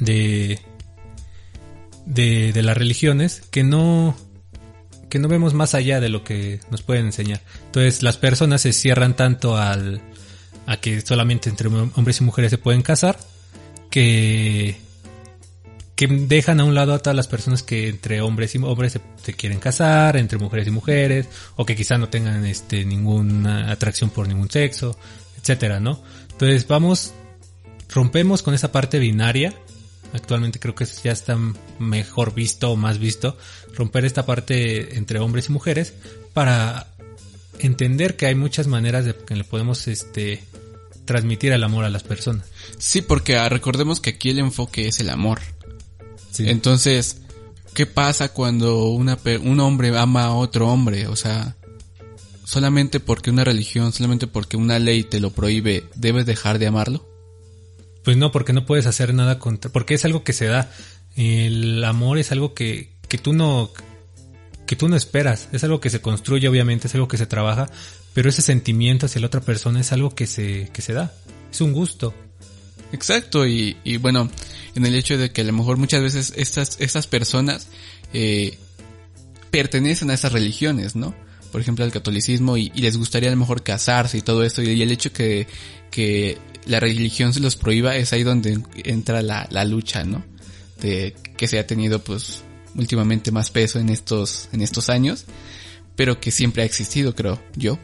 de, de, de las religiones que no, que no vemos más allá de lo que nos pueden enseñar. Entonces las personas se cierran tanto al, a que solamente entre hombres y mujeres se pueden casar, que, que dejan a un lado a todas las personas que entre hombres y hombres se, se quieren casar, entre mujeres y mujeres, o que quizá no tengan este ninguna atracción por ningún sexo, etcétera, ¿no? Entonces vamos, rompemos con esa parte binaria. Actualmente creo que ya está mejor visto o más visto romper esta parte entre hombres y mujeres para entender que hay muchas maneras de que le podemos este transmitir el amor a las personas. Sí, porque ah, recordemos que aquí el enfoque es el amor. Sí. Entonces, ¿qué pasa cuando una, un hombre ama a otro hombre? O sea, solamente porque una religión, solamente porque una ley te lo prohíbe, ¿debes dejar de amarlo? Pues no, porque no puedes hacer nada contra, porque es algo que se da. El amor es algo que, que tú no, que tú no esperas. Es algo que se construye, obviamente, es algo que se trabaja, pero ese sentimiento hacia la otra persona es algo que se, que se da. Es un gusto. Exacto, y, y bueno, en el hecho de que a lo mejor muchas veces estas, estas personas eh, pertenecen a esas religiones, ¿no? Por ejemplo, al catolicismo y, les gustaría a lo mejor casarse y todo esto, y, y el hecho que, que la religión se los prohíba es ahí donde entra la, la lucha, ¿no? De que se ha tenido pues últimamente más peso en estos, en estos años, pero que siempre ha existido, creo yo.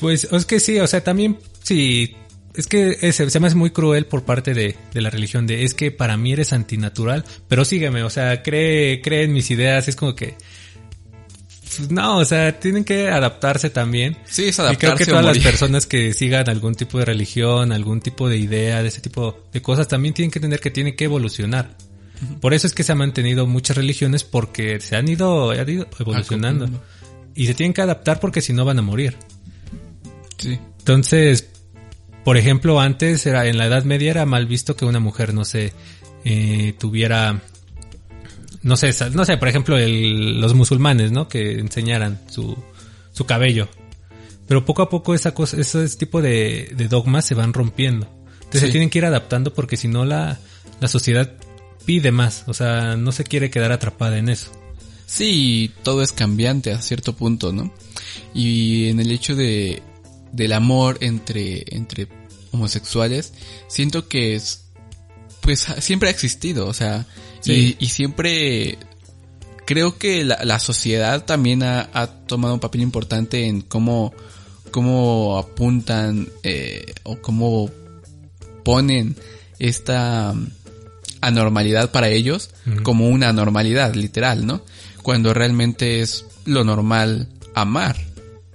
Pues es que sí, o sea, también sí, es que es- se me hace muy cruel por parte de, de la religión de es que para mí eres antinatural, pero sígueme, o sea, cree, cree en mis ideas, es como que pues, no, o sea, tienen que adaptarse también. Sí, es Y creo que adaptarse todas las personas que sigan algún tipo de religión, algún tipo de idea, de ese tipo de cosas, también tienen que entender que tienen que evolucionar. Por eso es que se han mantenido muchas religiones porque se han ido, han ido evolucionando. Y se tienen que adaptar porque si no van a morir. Sí. Entonces, por ejemplo, antes era en la Edad Media era mal visto que una mujer no sé eh, tuviera no sé, no sé, por ejemplo, el- los musulmanes, ¿no? Que enseñaran su su cabello. Pero poco a poco esa cosa, ese tipo de, de dogmas se van rompiendo. Entonces Sí. se tienen que ir adaptando porque si no la, la sociedad pide más. O sea, no se quiere quedar atrapada en eso. Sí, todo es cambiante a cierto punto, ¿no? Y en el hecho de del amor entre entre homosexuales, siento que es pues siempre ha existido, o sea, Sí. y, y siempre creo que la, la sociedad también ha, ha tomado un papel importante en cómo cómo apuntan eh, o cómo ponen esta mm, anormalidad para ellos como una anormalidad, literal, ¿no? Cuando realmente es lo normal amar.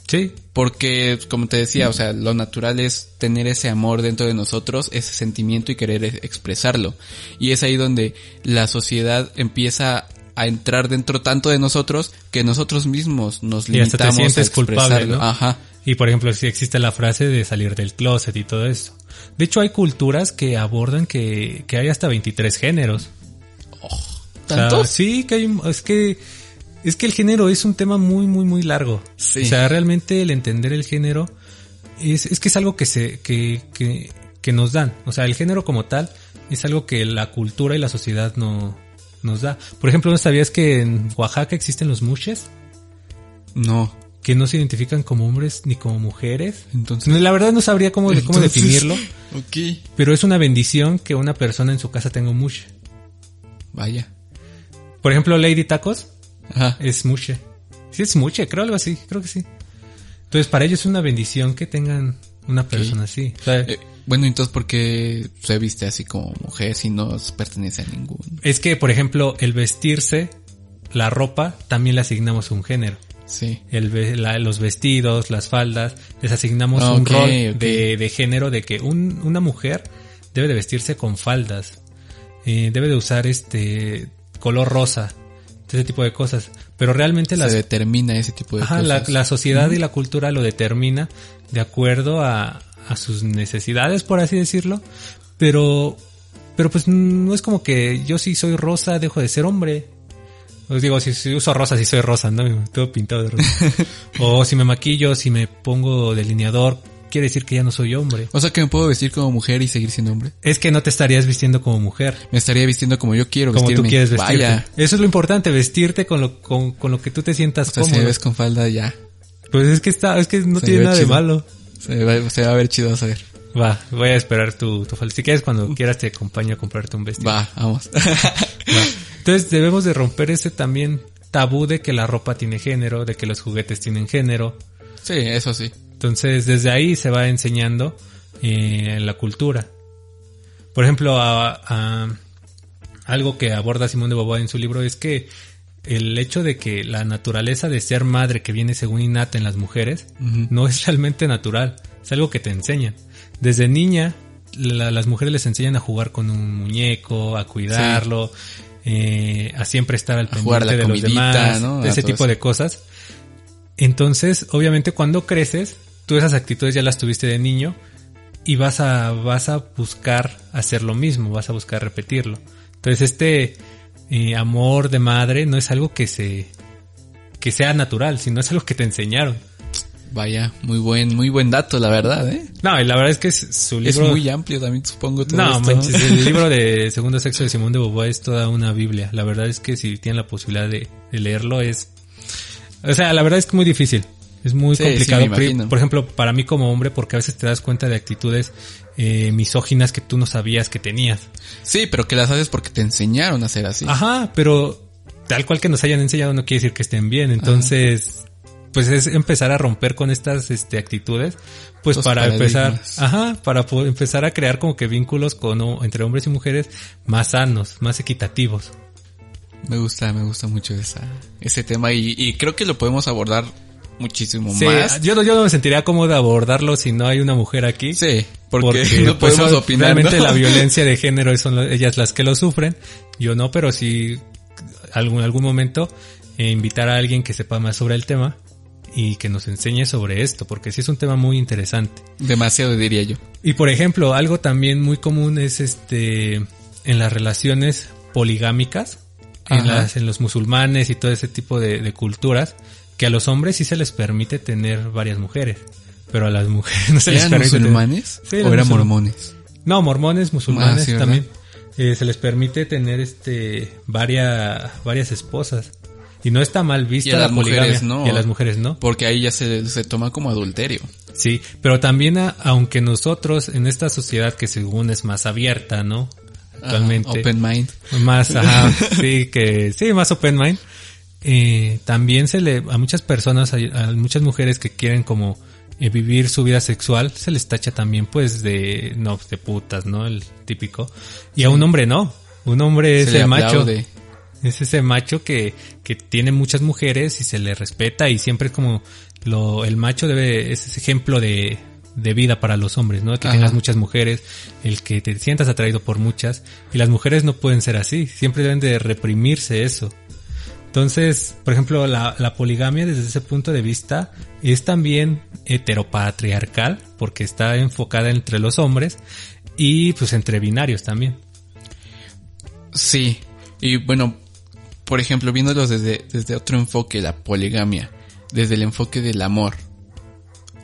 Sí, Porque, como te decía, o sea, lo natural es tener ese amor dentro de nosotros, ese sentimiento y querer e- expresarlo. Y es ahí donde la sociedad empieza a entrar dentro tanto de nosotros que nosotros mismos nos Y hasta te limitamos sientes a culpable, expresarlo. ¿no? Ajá. Y por ejemplo, si existe la frase de salir del closet y todo eso. De hecho, hay culturas que abordan que, que hay hasta 23 géneros. O sea, ¿Tantos? sí, que hay, es que Es que el género es un tema muy, muy, muy largo. Sí. O sea, realmente el entender el género es, es que es algo que se, que, que, que nos dan. O sea, el género como tal es algo que la cultura y la sociedad no, nos da. Por ejemplo, ¿no sabías que en Oaxaca existen los mushes? No. Que no se identifican como hombres ni como mujeres. Entonces. La verdad no sabría cómo, cómo definirlo, <laughs> Ok. pero es una bendición que una persona en su casa tenga un mushe. Vaya. Por ejemplo, Lady Tacos Ajá. es mushe. Sí, es mushe, creo algo así, creo que sí. Entonces, para ellos es una bendición que tengan una persona así. O sea, Eh, bueno, entonces, ¿por qué se viste así como mujer si no pertenece a ningún? es que, por ejemplo, el vestirse, la ropa, también le asignamos un género. Sí. El, ve- la- los vestidos, las faldas, les asignamos un rol. De, de género de que un- una mujer debe de vestirse con faldas, eh, debe de usar este color rosa, ese tipo de cosas. Pero realmente las, Se determina ese tipo de ajá, la, cosas. la sociedad y la cultura lo determina de acuerdo a, a sus necesidades, por así decirlo. Pero, pero pues no es como que yo si soy rosa dejo de ser hombre. Os digo, si, si uso rosa, si soy rosa, ¿no? <laughs> Todo pintado de rosa. <laughs> o si me maquillo, si me pongo delineador, quiere decir que ya no soy hombre. O sea que me puedo vestir como mujer y seguir siendo hombre. Es que no te estarías vistiendo como mujer, Me estaría vistiendo como yo quiero como vestirme. tú quieres vestirte. Vaya. Eso es lo importante, vestirte con lo, con, con lo que tú te sientas O sea, si cómodo. me ves con falda ya. Pues es que está, es que no Se tiene nada de malo. Se va, se va a ver chido a saber. Va, voy a esperar tu, tu falda. Si quieres, cuando quieras te acompaño a comprarte un vestido. Va, vamos. Va. Entonces debemos de romper ese también tabú de que la ropa tiene género, de que los juguetes tienen género. sí, eso sí. Entonces desde ahí se va enseñando eh, la cultura. Por ejemplo, a, a- algo que aborda Simón de Beauvoir en su libro es que el hecho de que la naturaleza de ser madre que viene según innata en las mujeres no es realmente natural, es algo que te enseñan. Desde niña, la- las mujeres les enseñan a jugar con un muñeco, a cuidarlo, eh, a siempre estar al pendiente de los demás, ese tipo eso. de cosas. Entonces, obviamente, cuando creces, tú esas actitudes ya las tuviste de niño y vas a, vas a buscar hacer lo mismo, vas a buscar repetirlo. Entonces, este eh, amor de madre no es algo que se, que sea natural, sino es algo que te enseñaron. Vaya, muy buen, muy buen dato, la verdad, ¿eh? No, y la verdad es que es- su Es libro... muy amplio también, supongo. Todo no, esto. manches, el <laughs> libro de Segundo Sexo de Simón de Beauvoir es toda una biblia. La verdad es que si tienen la posibilidad de, de leerlo es... O sea, la verdad es que es muy difícil. Es muy Sí, complicado. sí, por ejemplo, para mí como hombre, porque a veces te das cuenta de actitudes eh, misóginas que tú no sabías que tenías. Sí, pero que las haces porque te enseñaron a hacer así. Ajá, pero tal cual que nos hayan enseñado no quiere decir que estén bien. Entonces, pues es empezar a romper con estas este, actitudes, pues para empezar, ajá, para empezar a crear como que vínculos con entre hombres y mujeres más sanos, más equitativos. Me gusta, me gusta mucho esa, ese tema y, y creo que lo podemos abordar muchísimo Sí, más. yo, no- yo no me sentiría cómodo abordarlo si no hay una mujer aquí. Sí, porque, <laughs> no pues, podemos opinar. Realmente ¿no? la <laughs> violencia de género son ellas las que lo sufren. Yo no, pero si algún algún momento eh, invitar a alguien que sepa más sobre el tema y que nos enseñe sobre esto, porque sí es un tema muy interesante. Demasiado diría yo. Y por ejemplo, algo también muy común es este en las relaciones poligámicas, en, las, en los musulmanes y todo ese tipo de, de culturas, que a los hombres sí se les permite tener varias mujeres, pero a las mujeres <laughs> no se les ¿Eran permite. tener- musulmanes Sí, o eran mormones? No, mormones, musulmanes Ah, sí, también. Eh, se les permite tener este varias varias esposas. Y no está mal vista Y a la las mujeres poligamia. no. Y a las mujeres no. Porque ahí ya se, se toma como adulterio. Sí, pero también a- aunque nosotros en esta sociedad que según es más abierta, ¿no? Actualmente. Open mind. Más, ajá, <laughs> sí, que, sí, más open mind. Eh, también se le, a muchas personas, a, a muchas mujeres que quieren como eh, vivir su vida sexual, se les tacha también pues de, no, de putas, ¿no? El típico. Y a un hombre no. Un hombre es Se el macho. Es ese macho que, que tiene muchas mujeres y se le respeta y siempre es como lo, el macho debe, es ese ejemplo de, de vida para los hombres, ¿no? Que Ajá. tengas muchas mujeres, el que te sientas atraído por muchas y las mujeres no pueden ser así, siempre deben de reprimirse eso. Entonces, por ejemplo, la, la poligamia desde ese punto de vista es también heteropatriarcal porque está enfocada entre los hombres y pues entre binarios también. Sí. Y bueno, por ejemplo, viéndolos desde, desde otro enfoque, la poligamia, desde el enfoque del amor.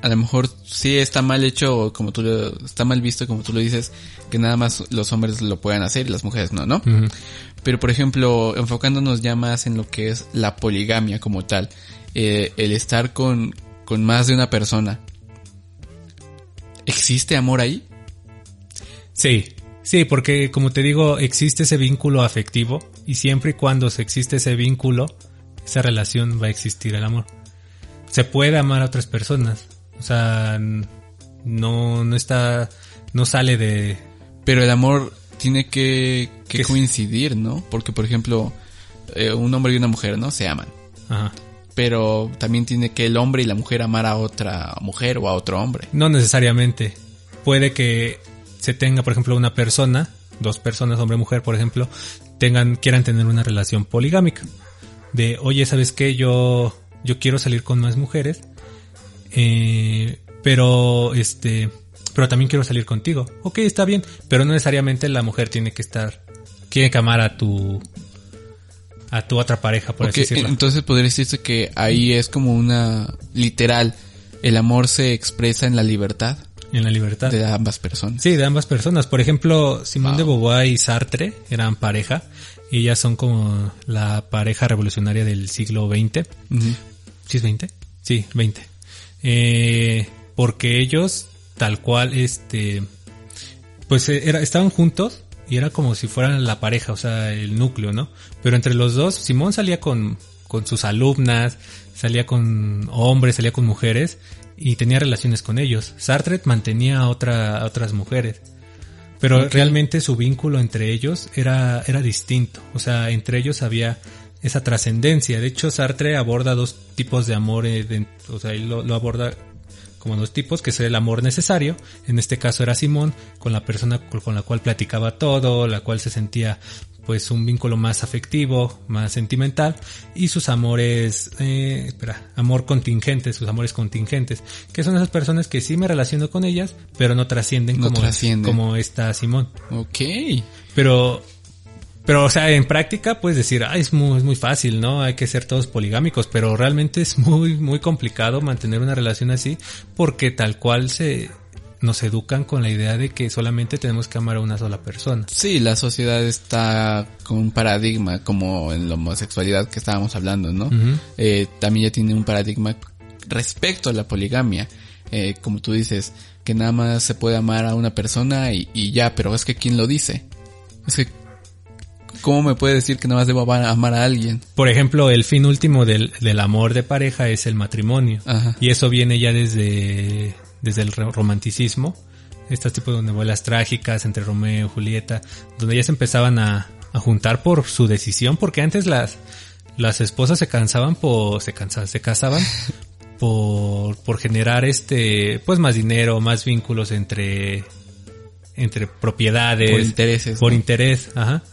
A lo mejor sí está mal hecho, como tú lo, está mal visto, como tú lo dices, que nada más los hombres lo puedan hacer y las mujeres no, ¿no? Pero por ejemplo, enfocándonos ya más en lo que es la poligamia como tal, eh, el estar con, con más de una persona. ¿Existe amor ahí? Sí, sí, porque como te digo, existe ese vínculo afectivo y siempre y cuando se existe ese vínculo, esa relación va a existir el amor. Se puede amar a otras personas, o sea, no, no está, no sale de, Pero el amor tiene que, que Que- coincidir, ¿no? Porque por ejemplo, eh, un hombre y una mujer, ¿no? Se aman. ajá. Pero también tiene que el hombre y la mujer amar a otra mujer o a otro hombre. No necesariamente. Puede que se tenga, por ejemplo, una persona, dos personas, hombre y mujer, por ejemplo, tengan, quieran tener una relación poligámica. De, oye, ¿sabes qué? Yo, yo quiero salir con más mujeres, eh, pero, este, pero también quiero salir contigo. Ok, está bien, pero no necesariamente la mujer tiene que estar, tiene que amar a tu, a tu otra pareja, por así decirlo. entonces podría decirse que ahí es como una literal, el amor se expresa en la libertad En la libertad. de ambas personas. Sí, de ambas personas. Por ejemplo, Simón de Beauvoir y Sartre eran pareja. Y ellas son como la pareja revolucionaria del siglo XX. ¿Sí es 20? Sí, 20. Eh, porque ellos, tal cual, este, pues eh, era, estaban juntos y era como si fueran la pareja, o sea, el núcleo, ¿no? Pero entre los dos, Simón salía con, con sus alumnas, salía con hombres, salía con mujeres y tenía relaciones con ellos. Sartre mantenía a, otra, a otras mujeres. Pero realmente su vínculo entre ellos era, era distinto. O sea, entre ellos había esa trascendencia. De hecho, Sartre aborda dos tipos de amor. eh, de- o sea, él lo, lo aborda como dos tipos, que es el amor necesario. En este caso era Simón, con la persona con la cual platicaba todo, la cual se sentía pues un vínculo más afectivo, más sentimental, y sus amores, eh, espera, amor contingente, sus amores contingentes, que son esas personas que sí me relaciono con ellas, pero no trascienden No como, trascienden. como esta Simón. Ok. Pero, pero, o sea, en práctica puedes decir, ah, es muy, es muy fácil, ¿no? Hay que ser todos poligámicos, pero realmente es muy, muy complicado mantener una relación así porque tal cual se, nos educan con la idea de que solamente tenemos que amar a una sola persona. Sí, la sociedad está con un paradigma como en la homosexualidad que estábamos hablando, ¿no? Eh, también ya tiene un paradigma respecto a la poligamia. Eh, como tú dices, que nada más se puede amar a una persona y, y ya, pero es que ¿quién lo dice? Es que, ¿cómo me puede decir que nada más debo amar, a alguien? Por ejemplo, el fin último del, del amor de pareja es el matrimonio. Ajá. Y eso viene ya desde, desde el ro- romanticismo. Estos tipos de novelas trágicas entre Romeo y Julieta, donde ya se empezaban a, a juntar por su decisión, porque antes las, las esposas se cansaban por, se cansaban, se casaban <laughs> por, por generar este, pues más dinero, más vínculos entre, entre propiedades. Por intereses, Por ¿no? interés, ajá.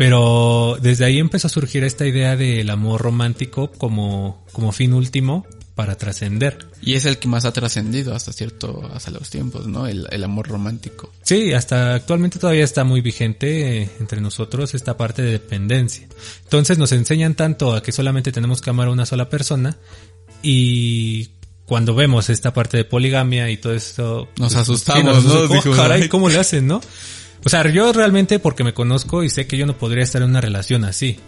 Pero desde ahí empezó a surgir esta idea del amor romántico como, como fin último para trascender. Y es el que más ha trascendido hasta cierto, hasta los tiempos, ¿no? El, el amor romántico. Sí, hasta actualmente todavía está muy vigente eh, entre nosotros esta parte de dependencia. Entonces nos enseñan tanto a que solamente tenemos que amar a una sola persona y cuando vemos esta parte de poligamia y todo esto... Nos pues, asustamos, sí, nos ¿no? Oh, caray, "Ay". ¿cómo le hacen, no? O sea, yo realmente porque me conozco y sé que yo no podría estar en una relación así.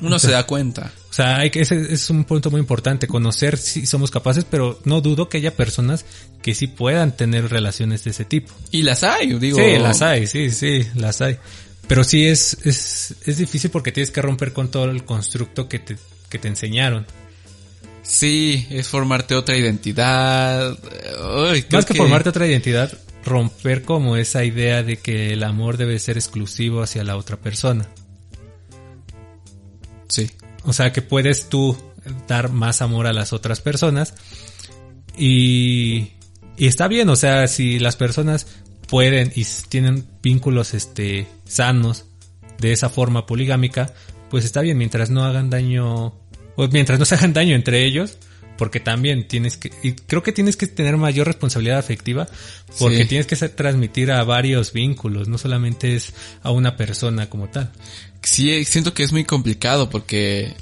Uno se da cuenta. O sea, hay que, ese es un punto muy importante, conocer si somos capaces, pero no dudo que haya personas que sí puedan tener relaciones de ese tipo. Y las hay, digo. Sí, las hay, sí, sí, las hay. Pero sí es, es, es difícil porque tienes que romper con todo el constructo que te, que te enseñaron. Sí, es formarte otra identidad. Uy, Más que, formarte otra identidad, romper como esa idea de que el amor debe ser exclusivo hacia la otra persona. Sí. O sea, que puedes tú dar más amor a las otras personas. Y, y está bien, o sea, si las personas pueden y tienen vínculos este sanos de esa forma poligámica, pues está bien mientras no hagan daño o mientras no se hagan daño entre ellos, porque también tienes que, y creo que tienes que tener mayor responsabilidad afectiva, porque Sí. tienes que transmitir a varios vínculos, no solamente es a una persona como tal. Sí, siento que es muy complicado porque,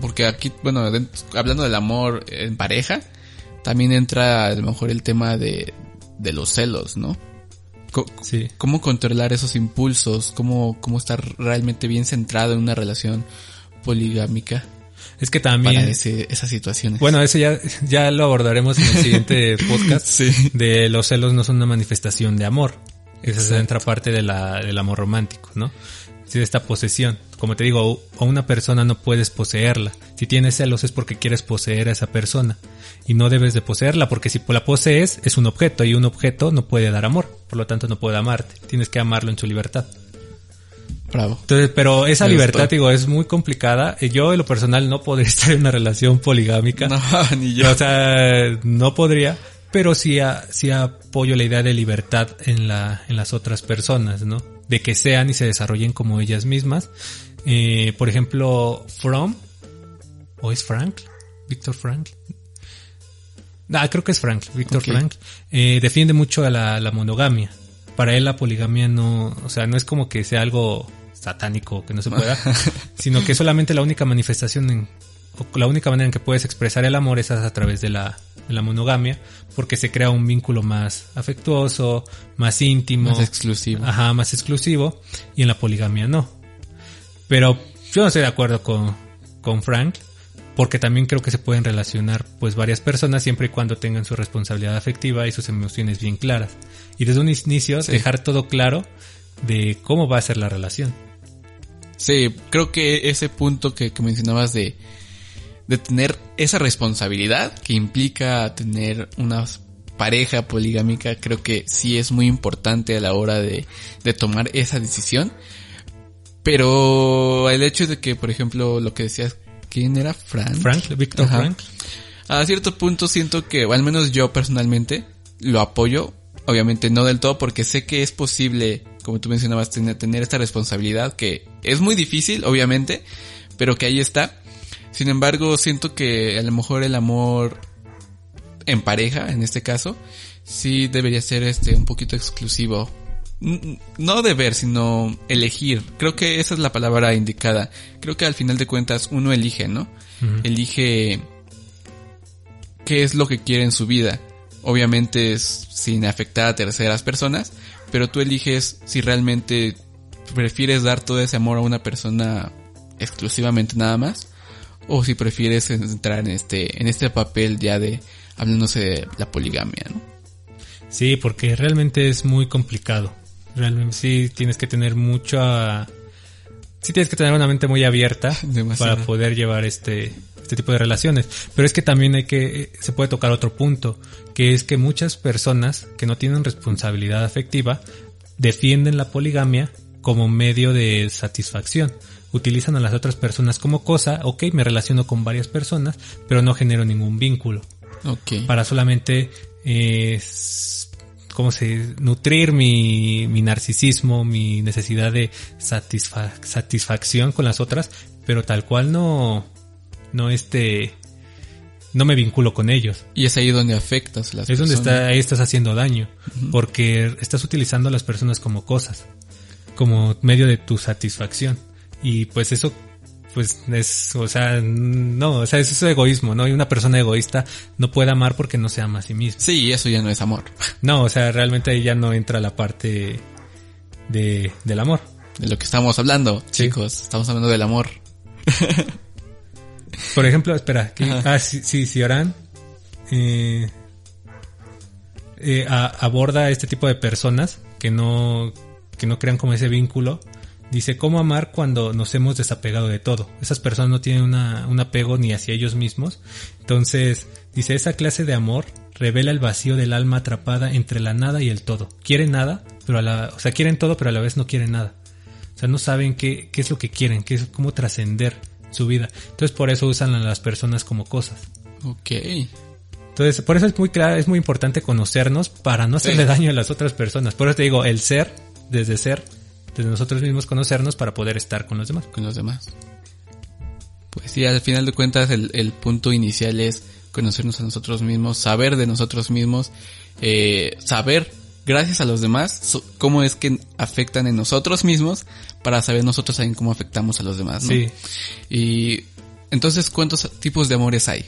porque aquí, bueno, hablando del amor en pareja, también entra a lo mejor el tema de, de los celos, ¿no? Sí. ¿Cómo controlar esos impulsos? ¿Cómo, cómo estar realmente bien centrado en una relación poligámica Es que también, para ese, esas situaciones? bueno, eso ya, ya lo abordaremos en el siguiente <laughs> podcast. sí. De los celos no son una manifestación de amor. Esa es otra parte de la, del amor romántico, ¿no? Sí, de esta posesión. Como te digo, a una persona no puedes poseerla. Si tienes celos es porque quieres poseer a esa persona. Y no debes de poseerla porque si la posees es un objeto y un objeto no puede dar amor. Por lo tanto no puede amarte. Tienes que amarlo en su libertad. Bravo. Entonces, pero esa Me libertad, gustó. digo, es muy complicada. Yo, en lo personal, no podría <laughs> estar en una relación poligámica. No, <laughs> ni yo. O sea, no podría, pero sí, a- sí apoyo la idea de libertad en la, en las otras personas, ¿no? De que sean y se desarrollen como ellas mismas. Eh, por ejemplo, From, o es Frank, Víctor Frank. Ah, creo que es Frank, Víctor Ok. Frank, eh, defiende mucho a la, la monogamia. Para él la poligamia no, o sea, no es como que sea algo satánico que no se <laughs> pueda, sino que solamente la única manifestación en, o la única manera en que puedes expresar el amor es a través de la, de la monogamia, porque se crea un vínculo más afectuoso, más íntimo, Más exclusivo. ajá, más exclusivo, y en la poligamia no. Pero yo no estoy de acuerdo con, con Frank, porque también creo que se pueden relacionar pues varias personas siempre y cuando tengan su responsabilidad afectiva y sus emociones bien claras. Y desde un inicio Sí. dejar todo claro de cómo va a ser la relación. Sí, creo que ese punto que, que mencionabas de, de tener esa responsabilidad que implica tener una pareja poligámica, creo que sí es muy importante a la hora de, de tomar esa decisión. Pero el hecho de que, por ejemplo, lo que decías, ¿quién era? Frank. Frank, Víctor. Frank. A cierto punto siento que, o al menos yo personalmente, lo apoyo. Obviamente no del todo porque sé que es posible, como tú mencionabas, tener, tener esta responsabilidad que es muy difícil, obviamente, pero que ahí está. Sin embargo, siento que a lo mejor el amor en pareja, en este caso, sí debería ser este un poquito exclusivo. No deber, sino elegir. Creo que esa es la palabra indicada. Creo que al final de cuentas uno elige, ¿no? Elige qué es lo que quiere en su vida. Obviamente es sin afectar a terceras personas, pero tú eliges si realmente prefieres dar todo ese amor a una persona exclusivamente nada más o si prefieres entrar en este en este papel ya de hablándose de la poligamia, ¿no? Sí, porque realmente es muy complicado. Realmente sí tienes que tener mucha... Sí tienes que tener una mente muy abierta <laughs> Demasiado. para poder llevar este, este tipo de relaciones. Pero es que también hay que... eh, Se puede tocar otro punto, que es que muchas personas que no tienen responsabilidad afectiva defienden la poligamia como medio de satisfacción. Utilizan a las otras personas como cosa, ok, me relaciono con varias personas, pero no genero ningún vínculo Ok. para solamente eh, ¿cómo se nutrir mi, mi narcisismo, mi necesidad de satisfa- satisfacción con las otras, pero tal cual no no este no me vinculo con ellos. Y es ahí donde afectas a las Es donde personas. está ahí estás haciendo daño, porque estás utilizando a las personas como cosas, como medio de tu satisfacción. Y pues eso pues es, o sea, no, o sea, eso es egoísmo, ¿no? Y una persona egoísta no puede amar porque no se ama a sí misma. Sí, eso ya no es amor. <laughs> No, o sea, realmente ahí ya no entra la parte de, del amor. De lo que estamos hablando, Sí. chicos. Estamos hablando del amor. <laughs> Por ejemplo, espera. Ajá. ah, sí, sí, si Orán eh, eh, a- aborda este tipo de personas que no, que no crean como ese vínculo. Dice, ¿cómo amar cuando nos hemos desapegado de todo? Esas personas no tienen una, un apego ni hacia ellos mismos. Entonces, dice, esa clase de amor revela el vacío del alma atrapada entre la nada y el todo. Quieren nada, pero a la, o sea, quieren todo, pero a la vez no quieren nada. O sea, no saben qué, qué es lo que quieren, qué es, cómo trascender su vida. Entonces, por eso usan a las personas como cosas. Ok. Entonces, por eso es muy claro, es muy importante conocernos para no hacerle Sí. daño a las otras personas. Por eso te digo, el ser, desde ser, desde nosotros mismos conocernos para poder estar con los demás. Con los demás. Pues sí, al final de cuentas el, el punto inicial es conocernos a nosotros mismos, saber de nosotros mismos, eh, saber gracias a los demás so- cómo es que afectan en nosotros mismos para saber nosotros también cómo afectamos a los demás, ¿no? Sí. Y entonces, ¿cuántos tipos de amores hay?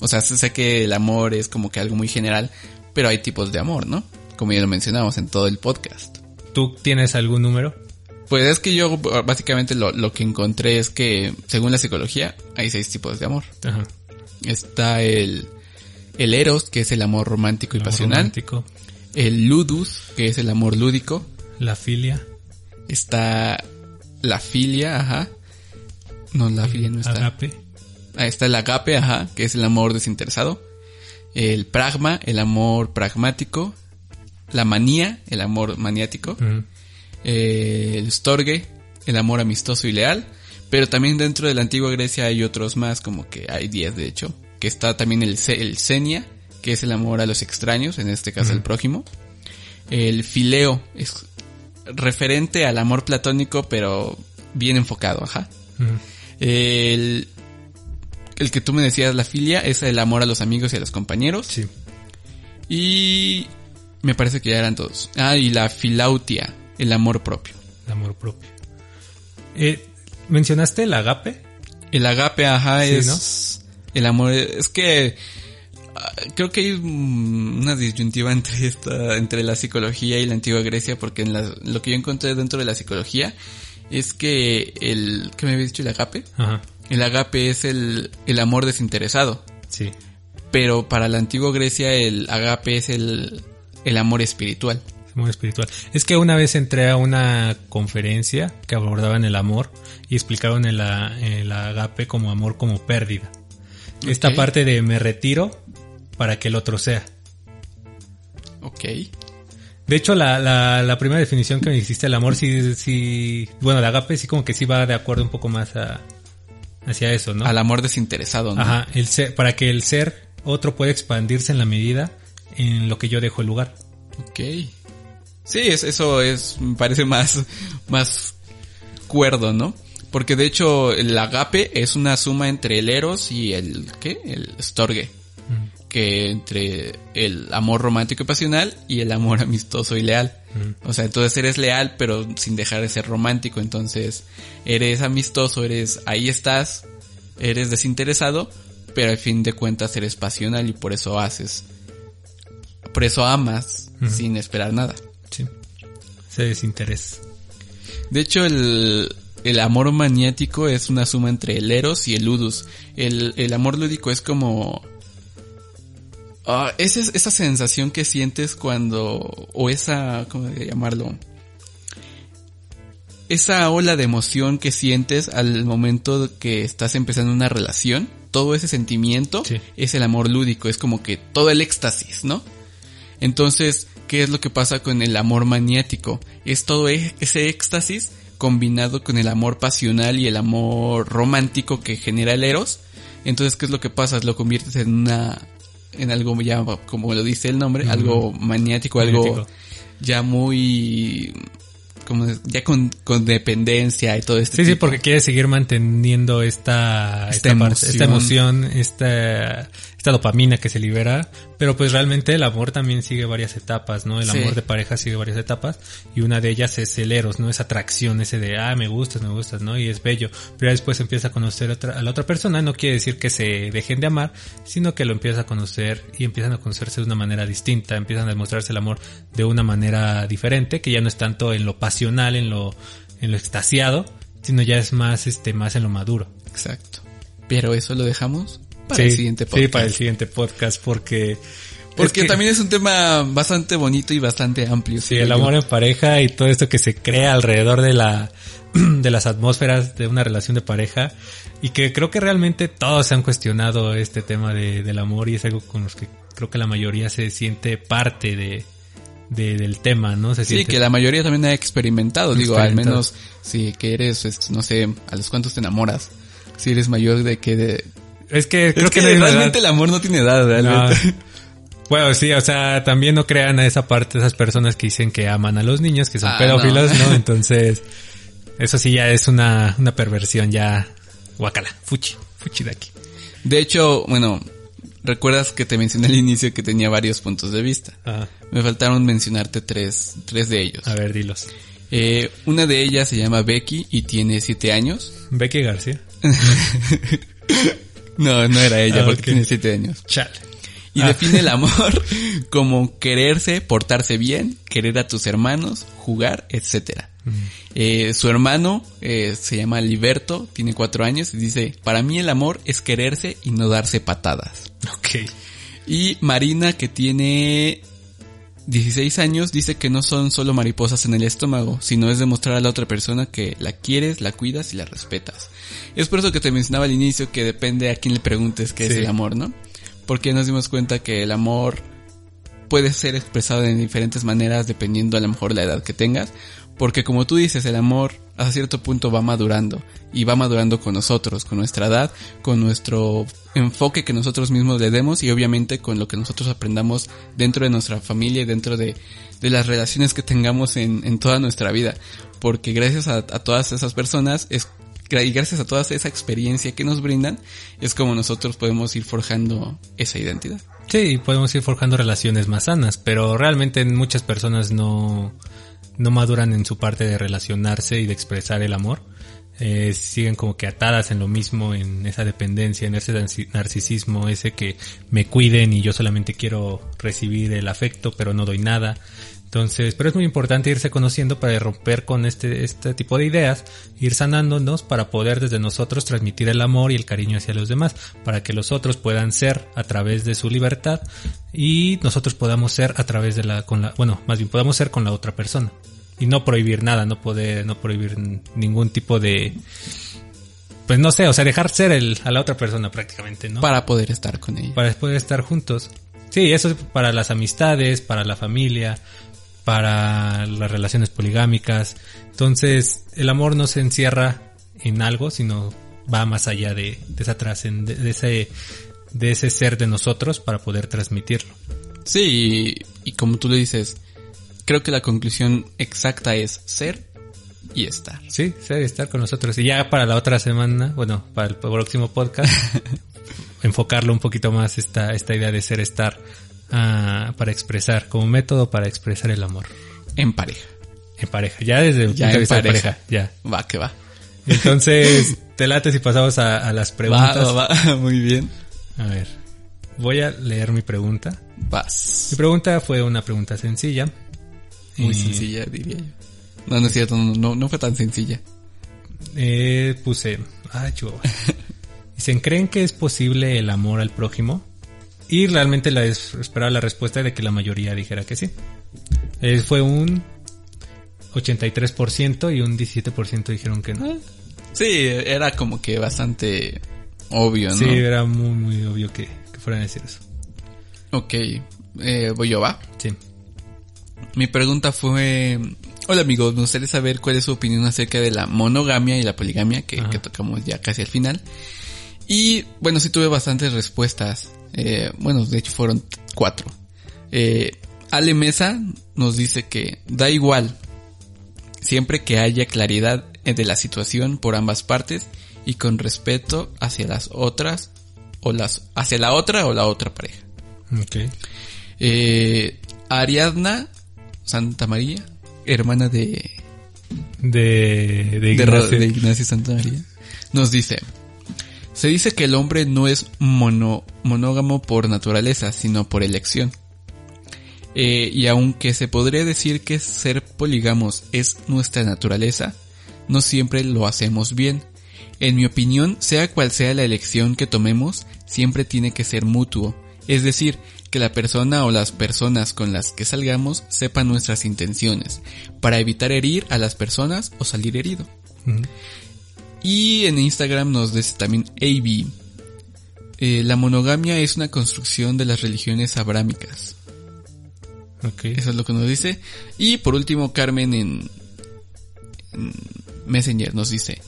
O sea, sé sé que el amor es como que algo muy general, pero hay tipos de amor, ¿no? Como ya lo mencionamos en todo el podcast. ¿Tú tienes algún número? Pues es que yo básicamente lo, lo que encontré es que, según la psicología, hay seis tipos de amor. Ajá. Está el, el eros, que es el amor romántico y Amor pasional. romántico, El ludus, que es el amor lúdico. la filia, Está la filia, ajá. No, la filia no está. agape, Ahí está el agape, ajá, que es el amor desinteresado. El pragma, el amor pragmático. La manía, el amor maniático. Eh, el storge, el amor amistoso y leal. Pero también dentro de la antigua Grecia hay otros más, como que hay 10 de hecho. Que está también el, el xenia, que es el amor a los extraños, en este caso el prójimo. El fileo es referente al amor platónico, pero bien enfocado, ajá. El, el que tú me decías, la filia, es el amor a los amigos y a los compañeros. Sí. Y me parece que ya eran todos. Ah, y la filautia, el amor propio. el amor propio. Eh, ¿Mencionaste el agape? El agape, ajá, Sí, es el amor. Es que creo que hay una disyuntiva entre esta, entre la psicología y la antigua Grecia, porque en la- lo que yo encontré dentro de la psicología es que el, ¿qué me había dicho? El agape. Ajá. El agape es el, el amor desinteresado. Sí. Pero para la antigua Grecia el agape es el, el amor espiritual. Amor espiritual. Es que una vez entré a una conferencia que abordaban el amor y explicaban el, el agape como amor como pérdida. Esta parte de me retiro para que el otro sea. Ok. De hecho, la, la, la primera definición que me hiciste del amor, sí, sí, bueno, el agape sí como que sí va de acuerdo un poco más a, hacia eso, ¿no? Al amor desinteresado, ¿no? Ajá, el ser, para que el ser otro pueda expandirse en la medida en lo que yo dejo el lugar. Ok. Sí, es- eso es, me parece más, más cuerdo, ¿no? Porque de hecho el agape es una suma entre el eros y el, ¿qué? El storge. Que entre el amor romántico y pasional y el amor <laughs> amistoso y leal. O sea, entonces eres leal pero sin dejar de ser romántico. Entonces eres amistoso, eres, ahí estás, eres desinteresado, pero al fin de cuentas eres pasional y por eso haces. Por eso amas sin esperar nada. Sí. Ese desinterés. De hecho, el, el amor maniático es una suma entre el eros y el ludus. El, el amor lúdico es como... ah, esa, es- esa sensación que sientes cuando... O esa... ¿Cómo llamarlo? Esa ola de emoción que sientes al momento que estás empezando una relación. Todo ese sentimiento Sí. es el amor lúdico. Es como que todo el éxtasis, ¿no? Entonces, ¿qué es lo que pasa con el amor maniático? Es todo e- ese éxtasis combinado con el amor pasional y el amor romántico que genera el eros. Entonces, ¿qué es lo que pasa? Lo conviertes en una, en algo ya, como lo dice el nombre, algo maniático, algo Magnético. ya muy, como, ya con, con dependencia y todo este Sí, sí, porque quiere seguir manteniendo esta, Esta esta, parte- esta emoción. emoción, esta, esta dopamina que se libera, pero pues realmente el amor también sigue varias etapas, ¿no? El Sí. amor de pareja sigue varias etapas y una de ellas es el eros, ¿no? Esa atracción, ese de, ah, me gustas, me gustas, ¿no? Y es bello, pero después empieza a conocer otra- a la otra persona, no quiere decir que se dejen de amar, sino que lo empieza a conocer y empiezan a conocerse de una manera distinta, empiezan a demostrarse el amor de una manera diferente, que ya no es tanto en lo pasional, en lo, en lo extasiado, sino ya es más, este, más en lo maduro. Exacto. Pero eso lo dejamos para Sí, el siguiente podcast. Sí, para el siguiente podcast, porque... Porque es que- también es un tema bastante bonito y bastante amplio. Sí, el yo. amor en pareja y todo esto que se crea alrededor de la <clears throat> de las atmósferas de una relación de pareja y que creo que realmente todos se han cuestionado este tema de, del amor y es algo con los que creo que la mayoría se siente parte de, de- del tema, ¿no? Se Sí, siente que la mayoría también ha experimentado. Digo, al menos si que eres, es- no sé, a los cuantos te enamoras. Si eres mayor de que de... es que creo es que, no realmente el amor no tiene edad, No. realmente. Bueno, sí, o sea, también no crean a esa parte, esas personas que dicen que aman a los niños, que son Ah, pedófilos, no. ¿no? <laughs> Entonces, eso sí ya es una, una perversión ya Guacala, fuchi, fuchi de aquí. De hecho, bueno, recuerdas que te mencioné al inicio que tenía varios puntos de vista. Ajá. Me faltaron mencionarte tres, tres de ellos. A ver, dilos. Eh, una de ellas se llama Becky y tiene siete años. Becky García. <laughs> No, no era ella Ah, porque tiene siete años. Chale. Y Ah. define el amor <laughs> como quererse, portarse bien, querer a tus hermanos, jugar, etcétera. Eh, su hermano eh, se llama Liberto, tiene cuatro años y dice, para mí el amor es quererse y no darse patadas. Ok. Y Marina, que tiene 16 años, dice que no son solo mariposas en el estómago, sino es demostrar a la otra persona que la quieres, la cuidas y la respetas. Es por eso que te mencionaba al inicio que depende a quién le preguntes qué es el amor, ¿no? Porque nos dimos cuenta que el amor puede ser expresado de diferentes maneras dependiendo a lo mejor la edad que tengas. Porque como tú dices, el amor a cierto punto va madurando y va madurando con nosotros, con nuestra edad, con nuestro enfoque que nosotros mismos le demos y obviamente con lo que nosotros aprendamos dentro de nuestra familia y dentro de, de las relaciones que tengamos en, en toda nuestra vida. Porque gracias a, a todas esas personas es, y gracias a toda esa experiencia que nos brindan, es como nosotros podemos ir forjando esa identidad. Sí, podemos ir forjando relaciones más sanas, pero realmente muchas personas no, no maduran en su parte de relacionarse y de expresar el amor. Eh, siguen como que atadas en lo mismo, en esa dependencia, en ese narci- narcisismo, ese que me cuiden y yo solamente quiero recibir el afecto, pero no doy nada. Entonces, pero es muy importante irse conociendo para romper con este, este tipo de ideas, ir sanándonos para poder desde nosotros transmitir el amor y el cariño hacia los demás, para que los otros puedan ser a través de su libertad y nosotros podamos ser a través de la, con la, bueno, más bien podamos ser con la otra persona. Y no prohibir nada, no poder, no prohibir ningún tipo de, pues no sé, o sea, dejar ser el, a la otra persona prácticamente, ¿no? Para poder estar con ella. para poder estar juntos. Sí, eso es para las amistades, para la familia, para las relaciones poligámicas. Entonces, el amor no se encierra en algo, sino va más allá de, de esa de ese, de ese ser de nosotros para poder transmitirlo. Sí, y, y como tú le dices, creo que la conclusión exacta es ser y estar. Sí, ser y estar con nosotros. Y ya para la otra semana, bueno, para el próximo podcast, <laughs> enfocarlo un poquito más esta, esta idea de ser estar ah, para expresar, como método para expresar el amor. En pareja. En pareja, ya desde el Ya en pareja. pareja, ya. Va, que va. Entonces, <laughs> te late si pasamos a, a las preguntas. Va, va, <laughs> va. Muy bien. A ver, voy a leer mi pregunta. Vas. Mi pregunta fue una pregunta sencilla. Muy Eh, sencilla, diría yo. No, no es cierto, no, no, no fue tan sencilla. Eh, puse, ah. <laughs> Dicen, ¿creen que es posible el amor al prójimo? Y realmente la es- esperaba la respuesta de que la mayoría dijera que sí. Eh, fue un 83% y un 17% dijeron que no. Sí, era como que bastante obvio, ¿no? Sí, era muy, muy obvio que, que fueran a decir eso. Ok, eh, voy yo, va. Sí. Mi pregunta fue, hola amigos, me gustaría saber cuál es su opinión acerca de la monogamia y la poligamia que, que tocamos ya casi al final. Y bueno, sí tuve bastantes respuestas. Eh, bueno, de hecho fueron cuatro. Eh, Ale Mesa nos dice que da igual, siempre que haya claridad de la situación por ambas partes y con respeto hacia las otras o las hacia la otra o la otra pareja. Ok. Eh, Ariadna Santa María, hermana de, De, de de, Ignacio. de Ignacio Santa María, nos dice, se dice que el hombre no es monógamo por naturaleza, sino por elección. Eh, y aunque se podría decir que ser polígamos es nuestra naturaleza, no siempre lo hacemos bien. En mi opinión, sea cual sea la elección que tomemos, siempre tiene que ser mutuo. Es decir, que la persona o las personas con las que salgamos sepan nuestras intenciones, para evitar herir a las personas o salir herido. Ujú. Y en Instagram nos dice también AB. eh, la monogamia es una construcción de las religiones abrámicas. Eso es lo que nos dice. Y por último, Carmen en, en Messenger nos dice,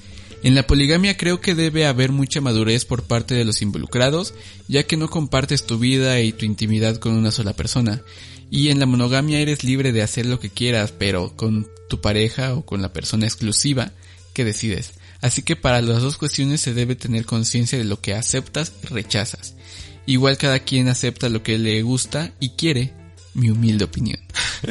en la poligamia creo que debe haber mucha madurez por parte de los involucrados, ya que no compartes tu vida y tu intimidad con una sola persona. Y en la monogamia eres libre de hacer lo que quieras, pero con tu pareja o con la persona exclusiva que decides. Así que para las dos cuestiones se debe tener conciencia de lo que aceptas y rechazas. Igual cada quien acepta lo que le gusta y quiere, mi humilde opinión.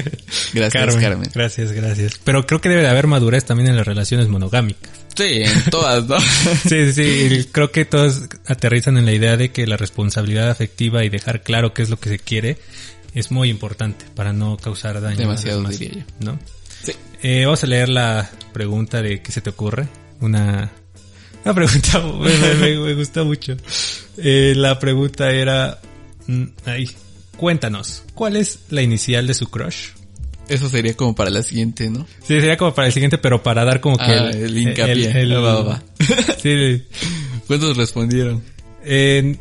<laughs> Gracias, Carmen. Gracias, gracias. Pero creo que debe de haber madurez también en las relaciones monogámicas. Sí, en todas, ¿no? <laughs> sí, sí, sí. Creo que todos aterrizan en la idea de que la responsabilidad afectiva y dejar claro qué es lo que se quiere es muy importante para no causar daño. Demasiado, diría yo. ¿No? Sí. Eh, vamos a leer la pregunta de qué se te ocurre. Una, una pregunta <laughs> me, me, me gusta mucho. Eh, la pregunta era, mm, ahí, cuéntanos, ¿cuál es la inicial de su crush? Eso sería como para la siguiente, ¿no? Sí, sería como para el siguiente, pero para dar como que Ah, el hincapié. el- el- Va, va, va. <laughs> sí, ¿Cuántos respondieron? en,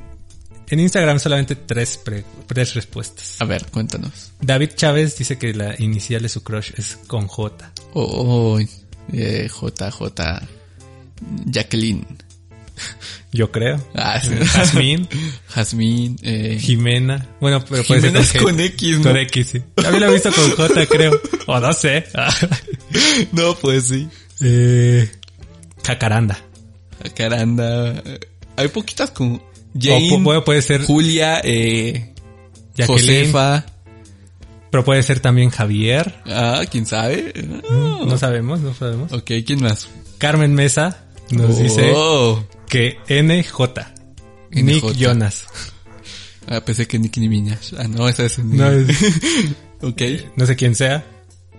en Instagram solamente tres, pre- tres respuestas. A ver, cuéntanos. David Chávez dice que la inicial de su crush es con J. Oh, eh, JJ Jacqueline. Yo creo. Ah, sí. Jazmín, <laughs> Jazmín. Eh, Jimena. Bueno, pero puede Jimena ser es con. X, ¿no? Con X, sí. También lo he visto con J, creo. O no sé. <laughs> no, pues sí. eh, Jacaranda. Caranda. Eh, Hay poquitas como O Jane, pu- puede, puede ser Julia, eh, Josefa. pero puede ser también Javier. Ah, quién sabe. Ah. No sabemos, no sabemos. Ok, ¿quién más? Carmen Mesa nos dice Oh. que NJ. Nick NJ. Jonas. Ah, pensé que Nicki Minaj. Ah, no, esa es No, es- <laughs> Ok. no sé quién sea.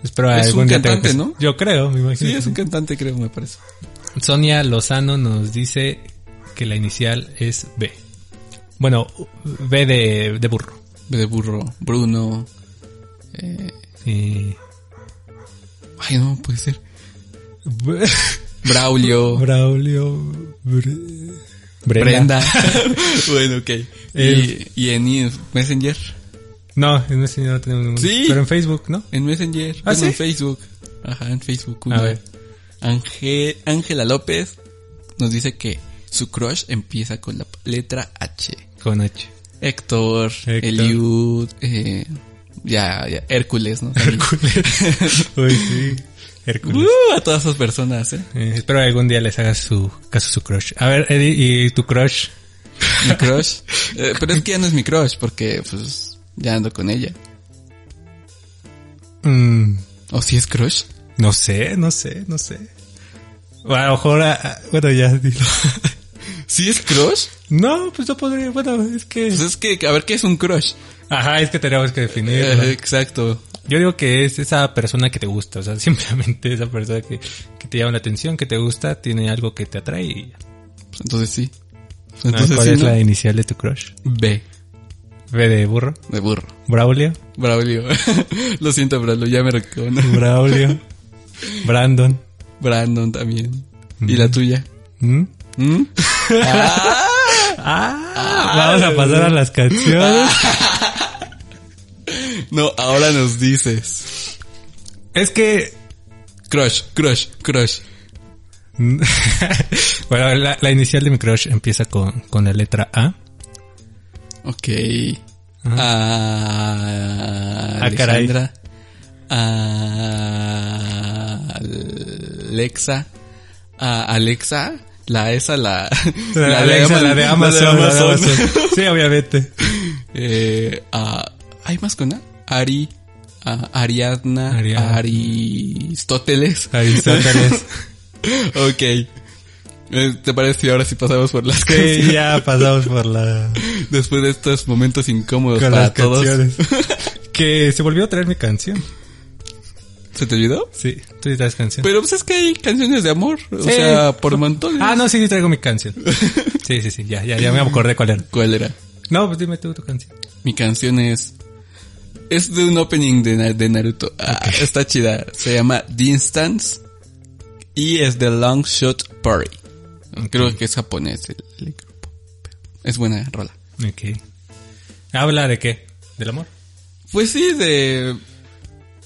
Espero Es algún un día cantante, que- ¿no? Yo creo, me imagino. Sí, es un cantante, creo, me parece. Sonia Lozano nos dice que la inicial es B. Bueno, B de, de burro. De burro. Bruno. Eh, ay, no, puede ser. <laughs> Braulio. Braulio. Bre- Brenda. <laughs> bueno, ok. El- Y, y en Messenger. No, en ese no tenemos ningún. Sí. Pero en Facebook, ¿no? En Messenger. ¿Ah, Bueno, sí? en Facebook. Ajá, en Facebook. A ver. Ángel, Ángela López nos dice que su crush empieza con la letra H. Con H. Héctor, Héctor. Eliud, eh, ya, ya, Hércules, ¿no? Hércules. <laughs> Uy, sí. Hércules. Uh, a todas esas personas, ¿eh? Eh, espero que algún día les hagas su caso su crush. A ver, Eddie, ¿y tu crush? <laughs> Mi crush. Eh, pero es que ya no es mi crush porque, pues, ya ando con ella. Mm, ¿O si es crush? no sé, no sé, no sé. O a lo mejor, ah, ah, bueno, ya dilo. <laughs> ¿Sí es crush? no, pues yo podría, bueno, es que... Pues es que, a ver, ¿qué es un crush? Ajá, es que tenemos que definirlo. Eh, exacto. Yo digo que es esa persona que te gusta, o sea, <laughs> simplemente esa persona que, que te llama la atención, que te gusta, tiene algo que te atrae y... Pues entonces sí. Pues Ah, entonces ¿Cuál sí, es ¿no? la inicial de tu crush? B. B de burro. De burro. Braulio. Braulio. <laughs> Lo siento, Braulio, ya me reconoce. Braulio. <laughs> Brandon. Brandon también. ¿Y la tuya? ¿Mm? ¿Mm? Ah, vamos a pasar a las canciones. No, ahora nos dices. Es que... Crush, crush, crush. <laughs> bueno, la, la inicial de mi crush empieza con, con la letra A. Ok. Ah, Ah, caray. Alejandra. Ah, Alexa. Ah, Alexa. La esa, la... La, Alexa, la de Amazon. la de Amazon. Amazon. Sí, obviamente. Eh, ah, ¿Hay más con A? Ari. ah, Ariadna. Ariadna. Aristóteles. <laughs> Aristóteles. <laughs> ok. Eh, ¿Te parece si ahora sí pasamos por las Sí, canciones? ya pasamos por la... <laughs> Después de estos momentos incómodos Con para las todos. canciones. que se volvió a traer mi canción. ¿Se te olvidó? Sí, tú sí traes canción. Pero pues es que hay canciones de amor. O Sí. sea, por montones. Ah, no, sí, sí traigo mi canción. Sí, sí, sí, ya, ya, ya me acordé cuál era. ¿Cuál era? No, pues dime tú tu canción. Mi canción es... Es de un opening de, de Naruto. Ah, está chida. Se llama The Instance. Y es de Long Shot Party. Creo que es japonés el, el grupo. Es buena rola. Ok. ¿Habla de qué? ¿Del amor? Pues sí, de...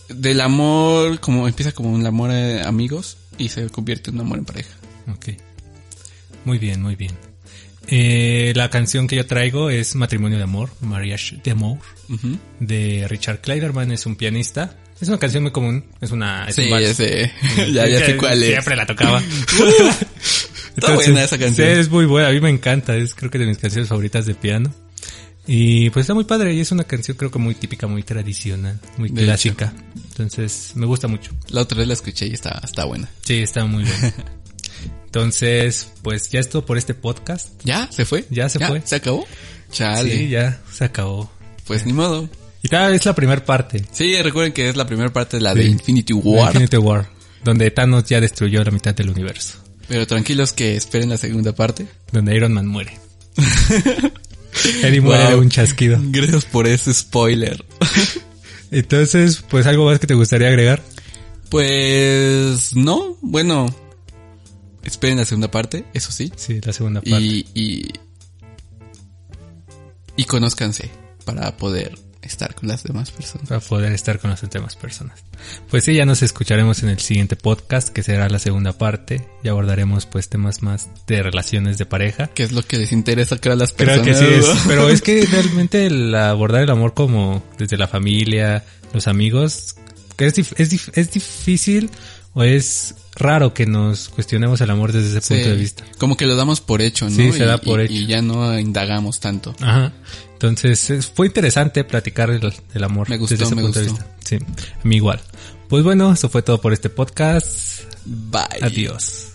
Del amor, como empieza como un amor de amigos y se convierte en un amor en pareja. Ok. Muy bien, muy bien. Eh, la canción que yo traigo es Matrimonio de Amor, Mariage de Amor, Ujú. de Richard Kleiderman, es un pianista. Es una canción muy común, es una... Es Sí, un ya sé. <laughs> ya, ya sé <laughs> cuál es. Siempre la tocaba. <laughs> Está buena esa canción. Sí, es muy buena, a mí me encanta, es creo que de mis canciones favoritas de piano. Y pues está muy padre y es una canción creo que muy típica, muy tradicional, muy De clásica. Entonces me gusta mucho. La otra vez la escuché y está, está buena. Sí, está muy buena. Entonces, pues ya es todo por este podcast. ¿Ya? ¿Se fue? Ya se fue. ¿Se acabó? Chale. Sí, ya se acabó. Pues ni modo. Y tal es la primera parte. Sí, recuerden que es la primera parte de la de. Infinity War. Infinity War, donde Thanos ya destruyó la mitad del universo, Pero tranquilos que esperen la segunda parte. donde Iron Man muere. <laughs> Eddie muere de un chasquido. Gracias por ese spoiler. <laughs> Entonces, pues algo más que te gustaría agregar. Pues no, bueno. Esperen la segunda parte, eso sí. Sí, la segunda parte. Y, y, y conózcanse para poder estar con las demás personas. para poder estar con las demás personas. Pues sí, ya nos escucharemos en el siguiente podcast, que será la segunda parte, y abordaremos pues temas más de relaciones de pareja. ¿Qué es lo que les interesa creo a las Creo personas? que sí es, pero es que <laughs> realmente el abordar el amor como desde la familia, los amigos, que es, dif- es, dif- es difícil o es raro que nos cuestionemos el amor desde ese Sí, punto de vista. Como que lo damos por hecho, ¿no? Sí, se Y- da por y- hecho. Y ya no indagamos tanto. Ajá. Entonces, es- fue interesante platicar el, el amor Me gustó, desde ese me punto de gustó. vista. Sí, a mí igual. Pues bueno, eso fue todo por este podcast. Bye. Adiós.